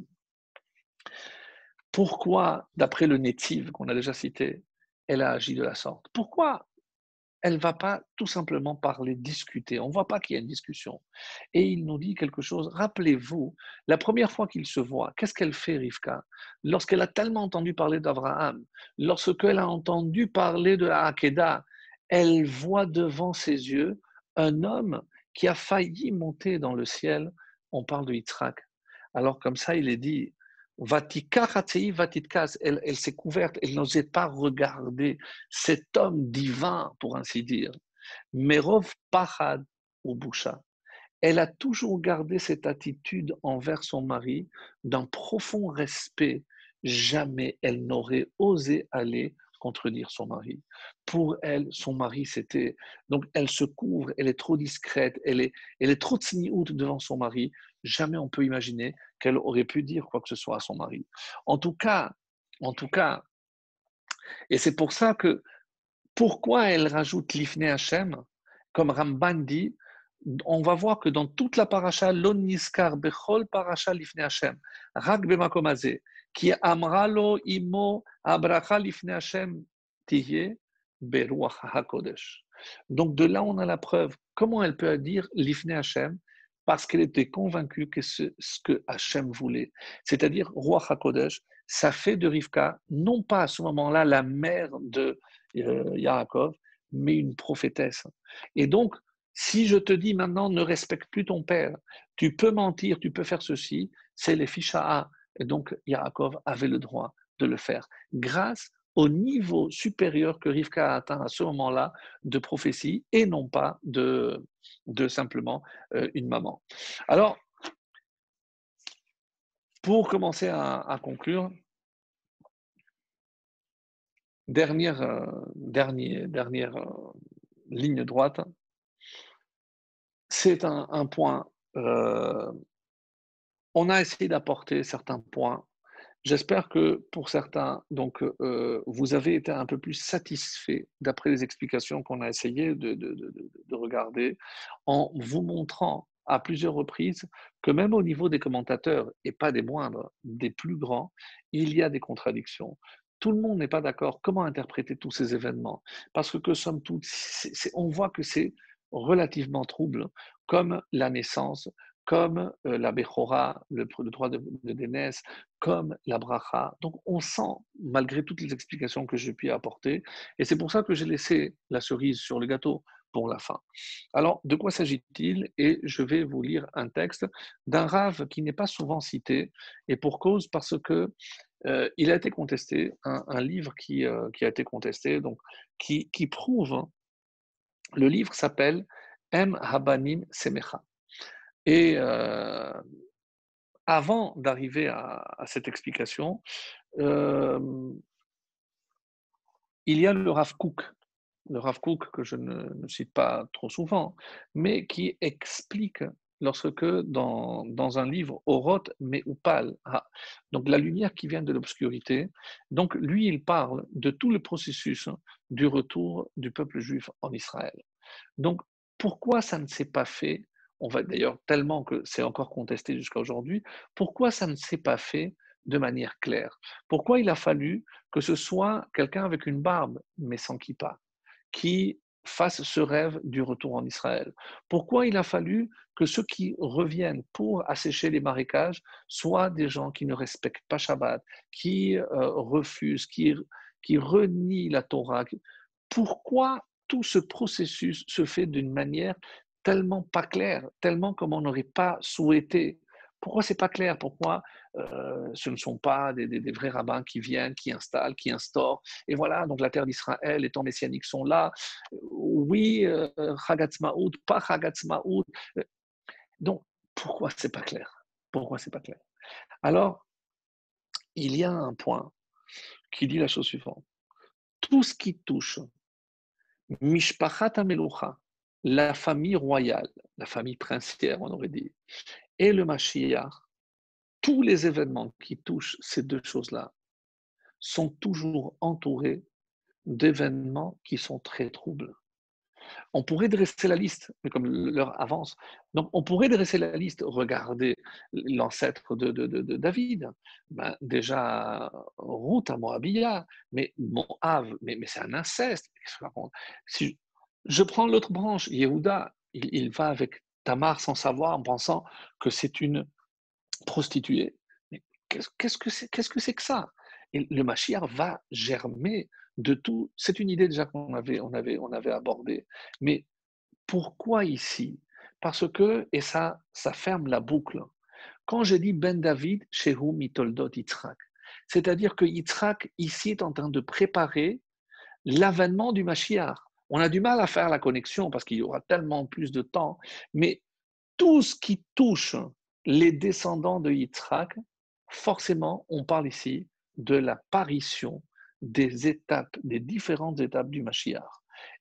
pourquoi, d'après le Netiv qu'on a déjà cité, elle a agi de la sorte. Pourquoi elle ne va pas tout simplement parler, discuter. On ne voit pas qu'il y a une discussion. Et il nous dit quelque chose. Rappelez-vous, la première fois qu'il se voit, qu'est-ce qu'elle fait, Rivka? Lorsqu'elle a tellement entendu parler d'Abraham, lorsqu'elle a entendu parler de la Hakeda, elle voit devant ses yeux un homme qui a failli monter dans le ciel. On parle de Yitzhak. Alors comme ça, il est dit, elle, elle s'est couverte, elle n'osait pas regarder cet homme divin, pour ainsi dire. Merov Pahad ou Boucha. Elle a toujours gardé cette attitude envers son mari d'un profond respect. Jamais elle n'aurait osé aller contredire son mari. Pour elle, son mari, c'était... Donc, elle se couvre, elle est trop discrète, elle est, elle est trop tsiniout devant son mari. Jamais on peut imaginer qu'elle aurait pu dire quoi que ce soit à son mari. En tout cas, en tout cas, et c'est pour ça que, pourquoi elle rajoute l'ifne Hashem, comme Ramban dit, on va voir que dans toute la paracha, l'on niskar bechol paracha l'ifne Hashem, rak bemakomazé, qui amralo imo abracha l'ifne Hashem tiye beruach hakodesh. Donc de là, on a la preuve. Comment elle peut dire l'ifne Hashem parce qu'elle était convaincue que c'est ce que Hachem voulait. C'est-à-dire, roi HaKodesh, ça fait de Rivka, non pas à ce moment-là la mère de euh, Yaakov, mais une prophétesse. Et donc, si je te dis maintenant, ne respecte plus ton père, tu peux mentir, tu peux faire ceci, c'est les ficha'a. Et donc, Yaakov avait le droit de le faire, grâce au niveau supérieur que Rivka a atteint à ce moment-là de prophétie et non pas de, simplement euh, une maman. Alors, pour commencer à, conclure, dernière, euh, euh, ligne droite, c'est un, point. on a essayé d'apporter certains points J'espère que pour certains, donc, euh, vous avez été un peu plus satisfait d'après les explications qu'on a essayé de, de, de, de, regarder, en vous montrant à plusieurs reprises que même au niveau des commentateurs, et pas des moindres, des plus grands, il y a des contradictions. tout le monde n'est pas d'accord. Comment interpréter tous ces événements? Parce que, que somme toute, on voit que c'est relativement trouble, comme la naissance, comme euh, la Bechora, le, droit de, de comme la Bracha. Donc on sent, malgré toutes les explications que j'ai pu apporter, et c'est pour ça que j'ai laissé la cerise sur le gâteau pour la fin. Alors, de quoi s'agit-il? Et je vais vous lire un texte d'un rave qui n'est pas souvent cité, et pour cause parce que euh, il a été contesté, un, livre qui, euh, qui, a été contesté, donc qui, qui prouve, hein, le livre s'appelle M. Habanim Semecha. Et euh, avant d'arriver à, cette explication, il y a le Rav Kook, le Rav Kook que je ne, cite pas trop souvent, mais qui explique lorsque dans, dans un livre, Oroth Meupal, ah, donc la lumière qui vient de l'obscurité, donc lui, il parle de tout le processus du retour du peuple juif en Israël. Donc, pourquoi ça ne s'est pas fait On va d'ailleurs tellement que c'est encore contesté jusqu'à aujourd'hui. Pourquoi ça ne s'est pas fait de manière claire? Pourquoi il a fallu que ce soit quelqu'un avec une barbe mais sans kippa qui fasse ce rêve du retour en Israël? Pourquoi il a fallu que ceux qui reviennent pour assécher les marécages soient des gens qui ne respectent pas Shabbat, qui euh, refusent, qui, qui renient la Torah Pourquoi tout ce processus se fait d'une manière tellement pas claire, tellement comme on n'aurait pas souhaité pourquoi c'est pas clair? Pourquoi euh, ce ne sont pas des, vrais rabbins qui viennent, qui installent, qui instaurent Et voilà, donc la terre d'Israël, les temps messianiques sont là. Oui, euh, Chagatzmaout, pas Chagatzmaout. Donc, pourquoi c'est pas clair? Pourquoi c'est pas clair? Alors, il y a un point qui dit la chose suivante. Tout ce qui touche Mishpachat Amelucha, la famille royale, la famille princière, on aurait dit, et le Mashiach, tous les événements qui touchent ces deux choses-là sont toujours entourés d'événements qui sont très troubles. On pourrait dresser la liste, mais comme l'heure avance, donc on pourrait dresser la liste, regarder l'ancêtre de, David, ben déjà route à Moabia, mais Moab, mais, c'est un inceste. Je, prends l'autre branche, Yehuda, il, va avec Tamar sans savoir, en pensant que c'est une prostituée. Mais qu'est-ce que c'est que, que ça? Et le Mashiach va germer de tout. C'est une idée déjà qu'on avait, on avait, on avait abordée. Mais pourquoi ici? Parce que, et ça, ça ferme la boucle. Quand je dis Ben David, Shehu Mitoldot Yitzhak, c'est-à-dire que Yitzhak ici est en train de préparer l'avènement du Mashiach. On a du mal à faire la connexion parce qu'il y aura tellement plus de temps, mais tout ce qui touche les descendants de Yitzhak, forcément, on parle ici de l'apparition des étapes, des différentes étapes du Mashiach.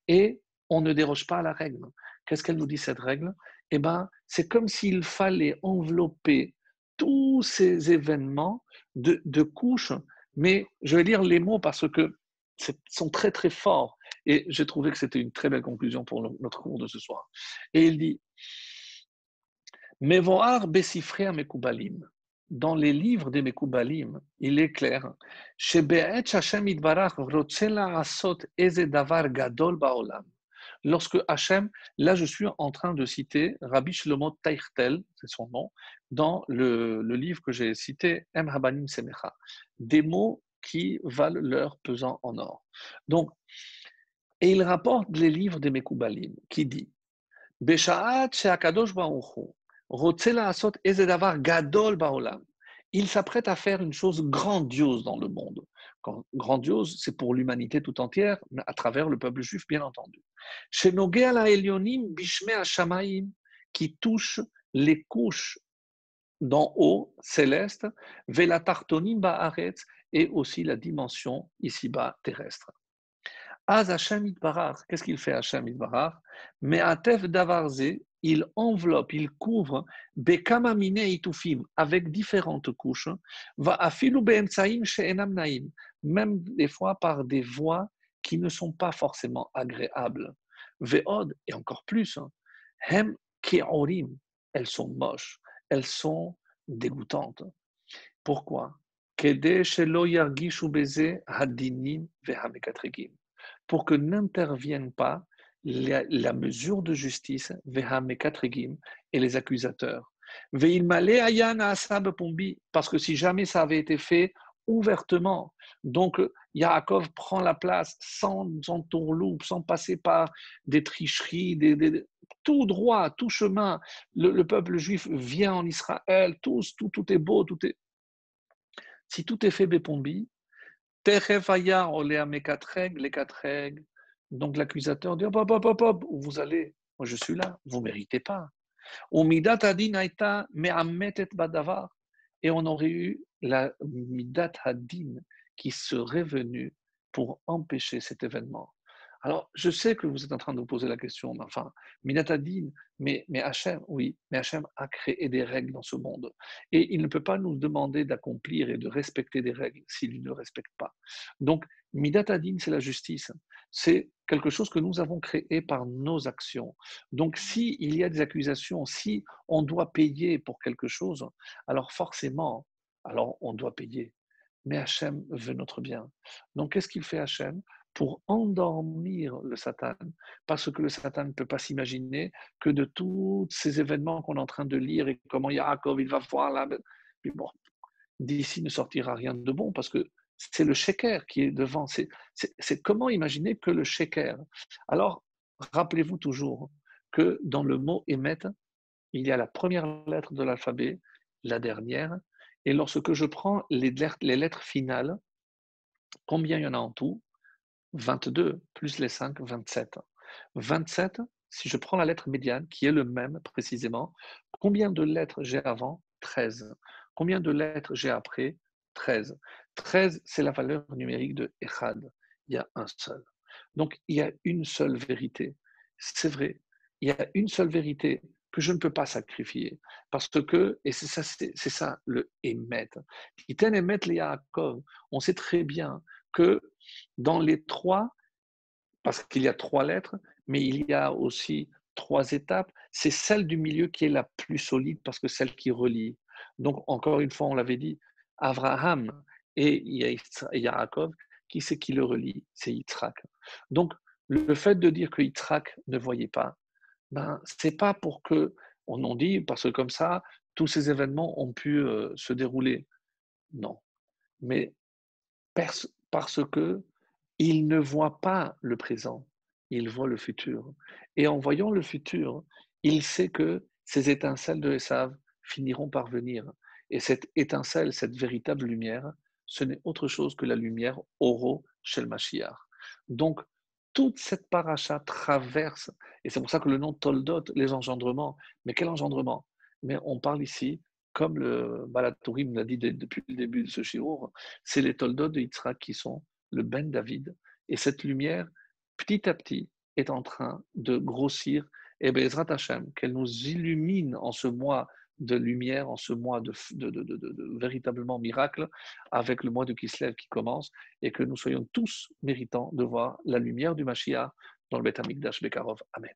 Et on ne déroge pas à la règle. Qu'est-ce qu'elle nous dit cette règle? Eh bien, c'est comme s'il fallait envelopper tous ces événements de, de couches, mais je vais lire les mots parce que sont très très forts. Et j'ai trouvé que c'était une très belle conclusion pour notre cours de ce soir. Et il dit Mevoar besifre mekubalim. Dans les livres des Mekoubalim, il est clair Lorsque Hachem, là je suis en train de citer Rabbi Shlomo Taichtel, c'est son nom, dans le, le livre que j'ai cité, Em Habanim Semecha, des mots qui valent leur pesant en or. Donc, et il rapporte les livres des Mekoubalim qui dit il s'apprête à faire une chose grandiose dans le monde. Grandiose, c'est pour l'humanité tout entière, à travers le peuple juif, bien entendu. Qui touche les couches d'en haut, céleste, Vela Tartonim Ba'aretz, et aussi la dimension ici-bas terrestre. Az Hashem Itbarach, qu'est-ce qu'il fait Hashem Itbarach Mais Atef Davarze, il enveloppe, il couvre Bekamamine Itufim avec différentes couches, va afilu Beemtsaim She'enam Naim, même des fois par des voix qui ne sont pas forcément agréables. Ve'od, et encore plus, Hem Ke'orim, elles sont moches, elles sont dégoûtantes. Pourquoi? Pour que n'interviennent pas la, mesure de justice et les accusateurs. Parce que si jamais ça avait été fait ouvertement, donc Yaakov prend la place sans entourloupe, sans passer par des tricheries, tout droit, tout chemin. Le, peuple juif vient en Israël, tout, tout est beau, tout est. Si tout est fait Bepombi, règles, les quatre règles. Donc l'accusateur dit hop, hop, hop, hop, où vous allez Moi je suis là, vous ne méritez pas. Et on aurait eu la midat hadin qui serait venue pour empêcher cet événement. Alors, je sais que vous êtes en train de vous poser la question, mais enfin, Minatadin, mais, mais Hachem, oui, mais Hachem a créé des règles dans ce monde. Et il ne peut pas nous demander d'accomplir et de respecter des règles s'il ne respecte pas. Donc, Midatadin, c'est la justice. C'est quelque chose que nous avons créé par nos actions. Donc, s'il il y a des accusations, si on doit payer pour quelque chose, alors forcément, alors on doit payer. Mais Hachem veut notre bien. Donc, qu'est-ce qu'il fait Hachem? Pour endormir le Satan, parce que le Satan ne peut pas s'imaginer que de tous ces événements qu'on est en train de lire et comment Yaakov il va voir là, bon, d'ici ne sortira rien de bon, parce que c'est le sheker qui est devant. C'est comment imaginer que le sheker. Alors, rappelez-vous toujours que dans le mot émet, il y a la première lettre de l'alphabet, la dernière, et lorsque je prends les lettres finales, combien il y en a en tout? 22 plus les 5, 27. 27, si je prends la lettre médiane, qui est le même précisément, combien de lettres j'ai avant? 13. Combien de lettres j'ai après? 13. 13, c'est la valeur numérique de Echad. Il y a un seul. Donc, il y a une seule vérité. C'est vrai, il y a une seule vérité que je ne peux pas sacrifier. Parce que, et c'est ça, c'est, ça le. Emet On sait très bien que dans les trois, parce qu'il y a trois lettres, mais il y a aussi trois étapes, c'est celle du milieu qui est la plus solide parce que celle qui relie. Donc, encore une fois, on l'avait dit, Abraham et Yaakov, qui c'est qui le relie? C'est Yitzhak. Donc, le fait de dire que Yitzhak ne voyait pas, ben, c'est pas pour que, on en dit, parce que comme ça, tous ces événements ont pu euh, se dérouler. Non. Mais parce que ne voit pas le présent, il voit le futur. Et en voyant le futur, il sait que ces étincelles de Esav finiront par venir. Et cette étincelle, cette véritable lumière, ce n'est autre chose que la lumière Oro Shel Mashiach. Donc, toute cette paracha traverse, et c'est pour ça que le nom Toldot, les engendrements, mais quel engendrement? Mais on parle ici comme le Balatourim l'a dit depuis le début de ce shiur, c'est les Toldot de Yitzhak qui sont le Ben David. Et cette lumière, petit à petit, est en train de grossir. Et Bezrat Hashem, qu'elle nous illumine en ce mois de lumière, en ce mois de, véritablement miracle, avec le mois de Kislev qui commence, et que nous soyons tous méritants de voir la lumière du Mashiach dans le Beth Amikdash Bekarov. Amen.